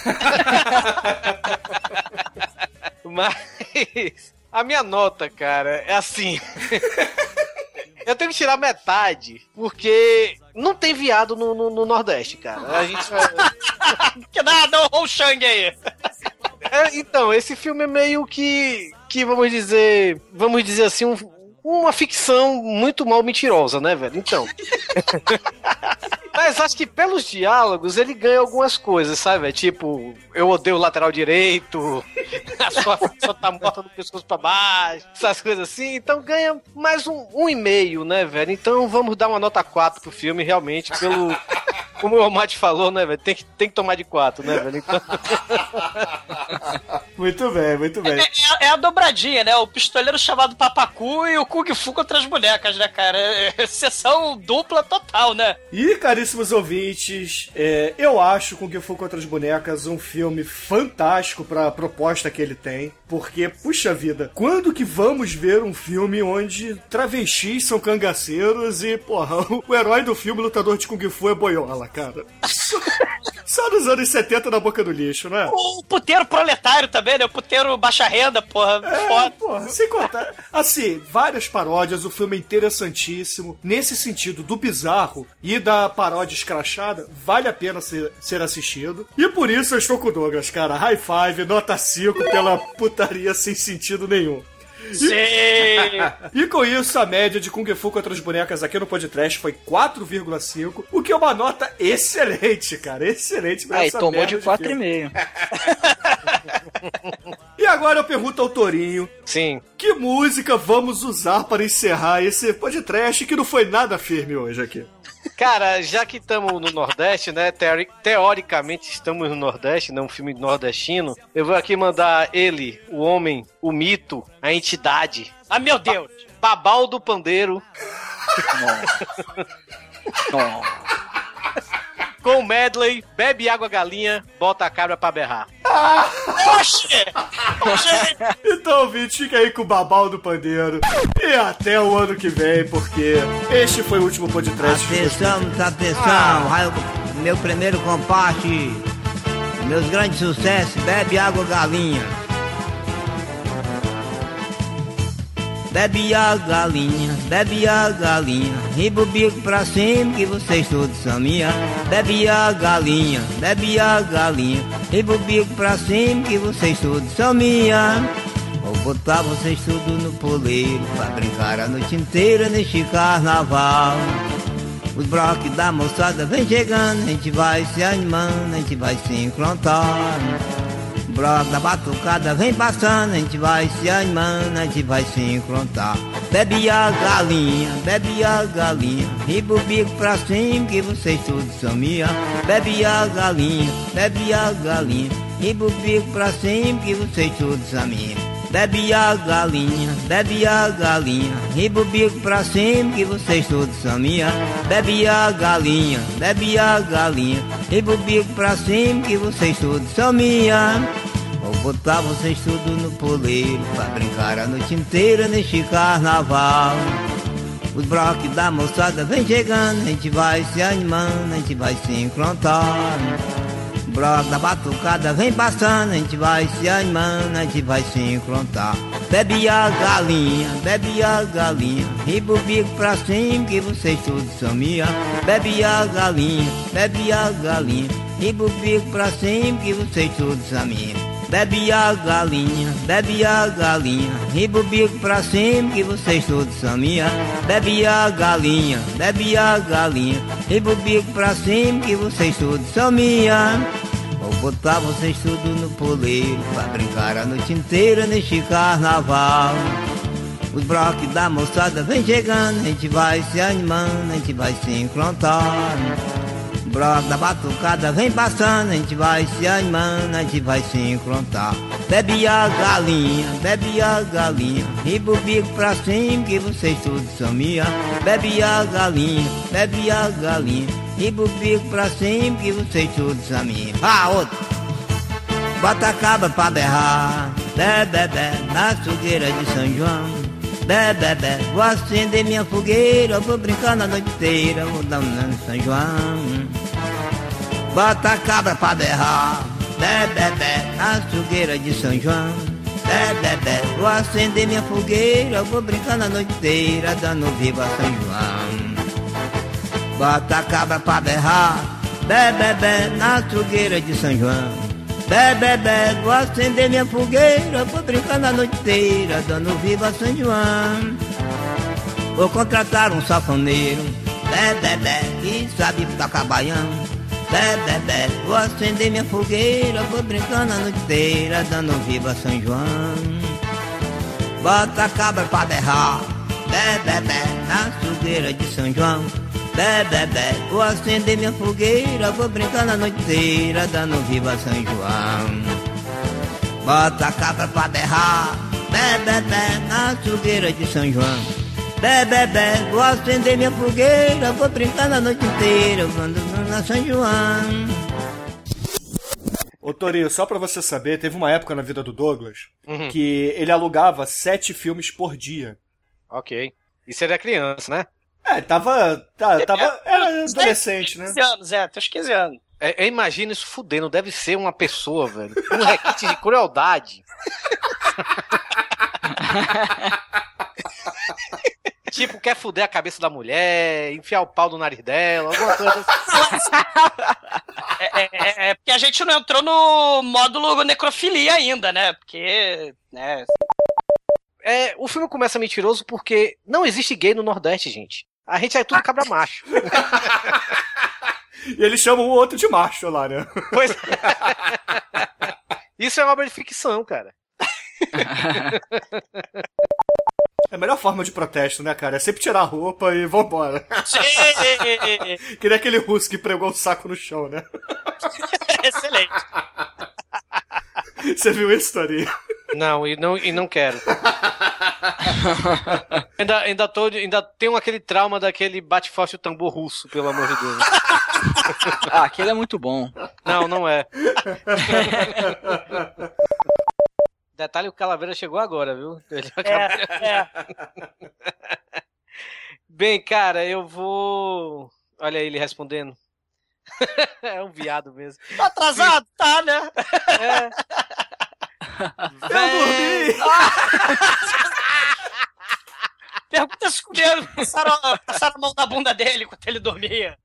Mas a minha nota, cara, é assim. (laughs) Eu tenho que tirar metade, porque não tem viado no, no- no Nordeste, cara. A gente (laughs) que nada, o Shang aí. É, então, esse filme é meio que, que vamos dizer, vamos dizer assim, um- uma ficção muito mal mentirosa, né, velho? Então. (laughs) Mas acho que pelos diálogos ele ganha algumas coisas, sabe? É tipo, eu odeio o lateral direito, (laughs) a sua pessoa tá morta do pescoço pra baixo, essas coisas assim. Então ganha mais um, um e meio, né, velho? Então vamos dar uma nota 4 pro filme, realmente, pelo. Como o Almaty falou, né, velho? Tem que, tem que tomar de 4, né, velho? Então. (laughs) Muito bem, muito bem. É, é a dobradinha, né? O pistoleiro chamado Papacu e o Kung Fu contra as bonecas, né, cara? É, sessão dupla total, né? E, caríssimos ouvintes, é, eu acho Kung Fu contra as bonecas um filme fantástico pra proposta que ele tem. Porque, puxa vida, quando que vamos ver um filme onde travestis são cangaceiros e, porra, (laughs) o herói do filme, lutador de Kung Fu, é boiola, cara? (laughs) Só nos anos 70 na boca do lixo, né? O puteiro proletário também, né? O puteiro baixa renda, porra. É, foda. porra, sem contar. Assim, várias paródias, o filme é interessantíssimo. Nesse sentido do bizarro e da paródia escrachada, vale a pena ser, ser assistido. E por isso eu estou com o Douglas, cara. High five, nota 5 pela putaria sem sentido nenhum. Sim! E com isso, a média de Kung Fu contra as bonecas aqui no podcast foi 4,5, o que é uma nota excelente, cara. Excelente pra Aí, essa tomou de filme. 4,5. E agora eu pergunto ao Torinho: Sim. que música vamos usar para encerrar esse podcast que não foi nada firme hoje aqui? Cara, já que estamos no Nordeste, né? teori- teoricamente estamos no Nordeste, não um filme nordestino. Eu vou aqui mandar ele, o homem, o mito, a entidade. Ah, meu Deus! Babal do Pandeiro. (laughs) Com o medley, bebe água galinha, bota a cabra pra berrar. Oxê! Oxê! Então, ouvinte, fica aí com o babal do pandeiro. E até o ano que vem, porque este foi o último podcast. Atenção, atenção. O meu primeiro comparte. Meus grandes sucessos. Bebe água, galinha. Bebe a galinha, bebe a galinha, riba o bico pra cima que vocês todos são minha. Bebe a galinha, bebe a galinha, riba o bico pra cima que vocês todos são minha. Vou botar vocês tudo no poleiro pra brincar a noite inteira neste carnaval. Os broques da moçada vem chegando, a gente vai se animando, a gente vai se encontrar. Da batucada vem passando, a gente vai se animando, a gente vai se encontrar. Bebe a galinha, bebe a galinha, riba o bico pra cima que vocês todos são minha. Bebe a galinha, bebe a galinha, riba o bico pra cima que vocês todos são minha. Bebe a galinha, bebe a galinha, riba o bico pra cima que vocês todos são minha. Bebe a galinha, bebe a galinha, riba o bico pra cima que vocês todos são minha. Botar vocês tudo no poleiro pra brincar a noite inteira neste carnaval. Os bloques da moçada vem chegando, a gente vai se animando, a gente vai se encontrar. O bloco da batucada vem passando, a gente vai se animando, a gente vai se encontrar. Bebe a galinha, bebe a galinha, riba o bico pra cima que vocês todos são minha. Bebe a galinha, bebe a galinha, riba o bico pra cima que vocês todos são minha. Bebe a galinha, bebe a galinha, riba o bico pra cima que vocês todos são minha. Bebe a galinha, bebe a galinha, riba o bico pra cima que vocês todos são minha. Vou botar vocês tudo no poleiro pra brincar a noite inteira neste carnaval. Os bloques da moçada vem chegando, a gente vai se animando, a gente vai se encontrar. Da batucada vem passando, a gente vai se animando, a gente vai se encontrar. Bebe a galinha, bebe a galinha, riba o bico pra cima que vocês todos são minha. Bebe a galinha, bebe a galinha, riba o bico pra cima que vocês todos são minha. Ah, outro! Bota a cabra pra berrar, bebe, bebe, na fogueira de São João. Bebe, bebe, vou acender minha fogueira, vou brincar na noite inteira, vou dar um São João. Bota a cabra pra berrar, bebe, bebe, na fogueira de São João. Bebe, bebe, vou acender minha fogueira, vou brincar na noite inteira, dando viva São João. Bota a cabra pra berrar, bebe, bebe, na fogueira de São João. Bebe, bebe, vou acender minha fogueira, vou brincar na noite inteira, dando viva São João. Vou contratar um safoneiro, bebe, bebe, que sabe tocar baião. Bebe, bebe, vou acender minha fogueira, vou brincar na noite inteira, dando viva São João. Bota a cabra pra berrar, bebe, bebe, na fogueira de São João. Bebe, bebe, vou acender minha fogueira, vou brincar na noite inteira, dando viva São João. Bota a cabra pra berrar, bebe, bebe, na fogueira de São João. Bebe, bebe, vou acender minha fogueira, vou brincar na noite inteira, dando na São João. Ô Torinho, só pra você saber, teve uma época na vida do Douglas Uhum. que ele alugava sete filmes por dia. Ok. Isso era criança, né? É, tava. Tá, tava era adolescente, né? 15 anos, é, até os 15 anos. É, eu imagino isso fudendo, deve ser uma pessoa, velho. Um requinte de crueldade. (laughs) (laughs) tipo, quer fuder a cabeça da mulher, enfiar o pau no nariz dela, alguma coisa assim. (laughs) É, é- é- é porque a gente não entrou no módulo necrofilia ainda, né? Porque, né? É, o filme começa mentiroso porque não existe gay no Nordeste, gente. A gente é tudo cabra macho. (laughs) E eles chamam o outro de macho lá, né? Pois Isso é uma obra de ficção, cara. É a melhor forma de protesto, né, cara? É sempre tirar a roupa e vambora. Sim! (laughs) que nem aquele russo que pregou o saco no chão, né? (laughs) Excelente. Você viu isso, Torinho? Não, e não, e não quero. (laughs) ainda, ainda, tô, ainda tenho aquele trauma daquele bate forte o tambor russo, pelo amor de Deus. Ah, aquele é muito bom. Não, não é. Detalhe, o Calaveira chegou agora, viu? (laughs) Acabou- É, (laughs) Bem, cara, eu vou. Olha ele respondendo. (laughs) é um viado mesmo. Tá atrasado? Tá, né? É. Eu dormi! Pergunta se comigo. Passaram, passaram a mão na bunda dele enquanto ele dormia.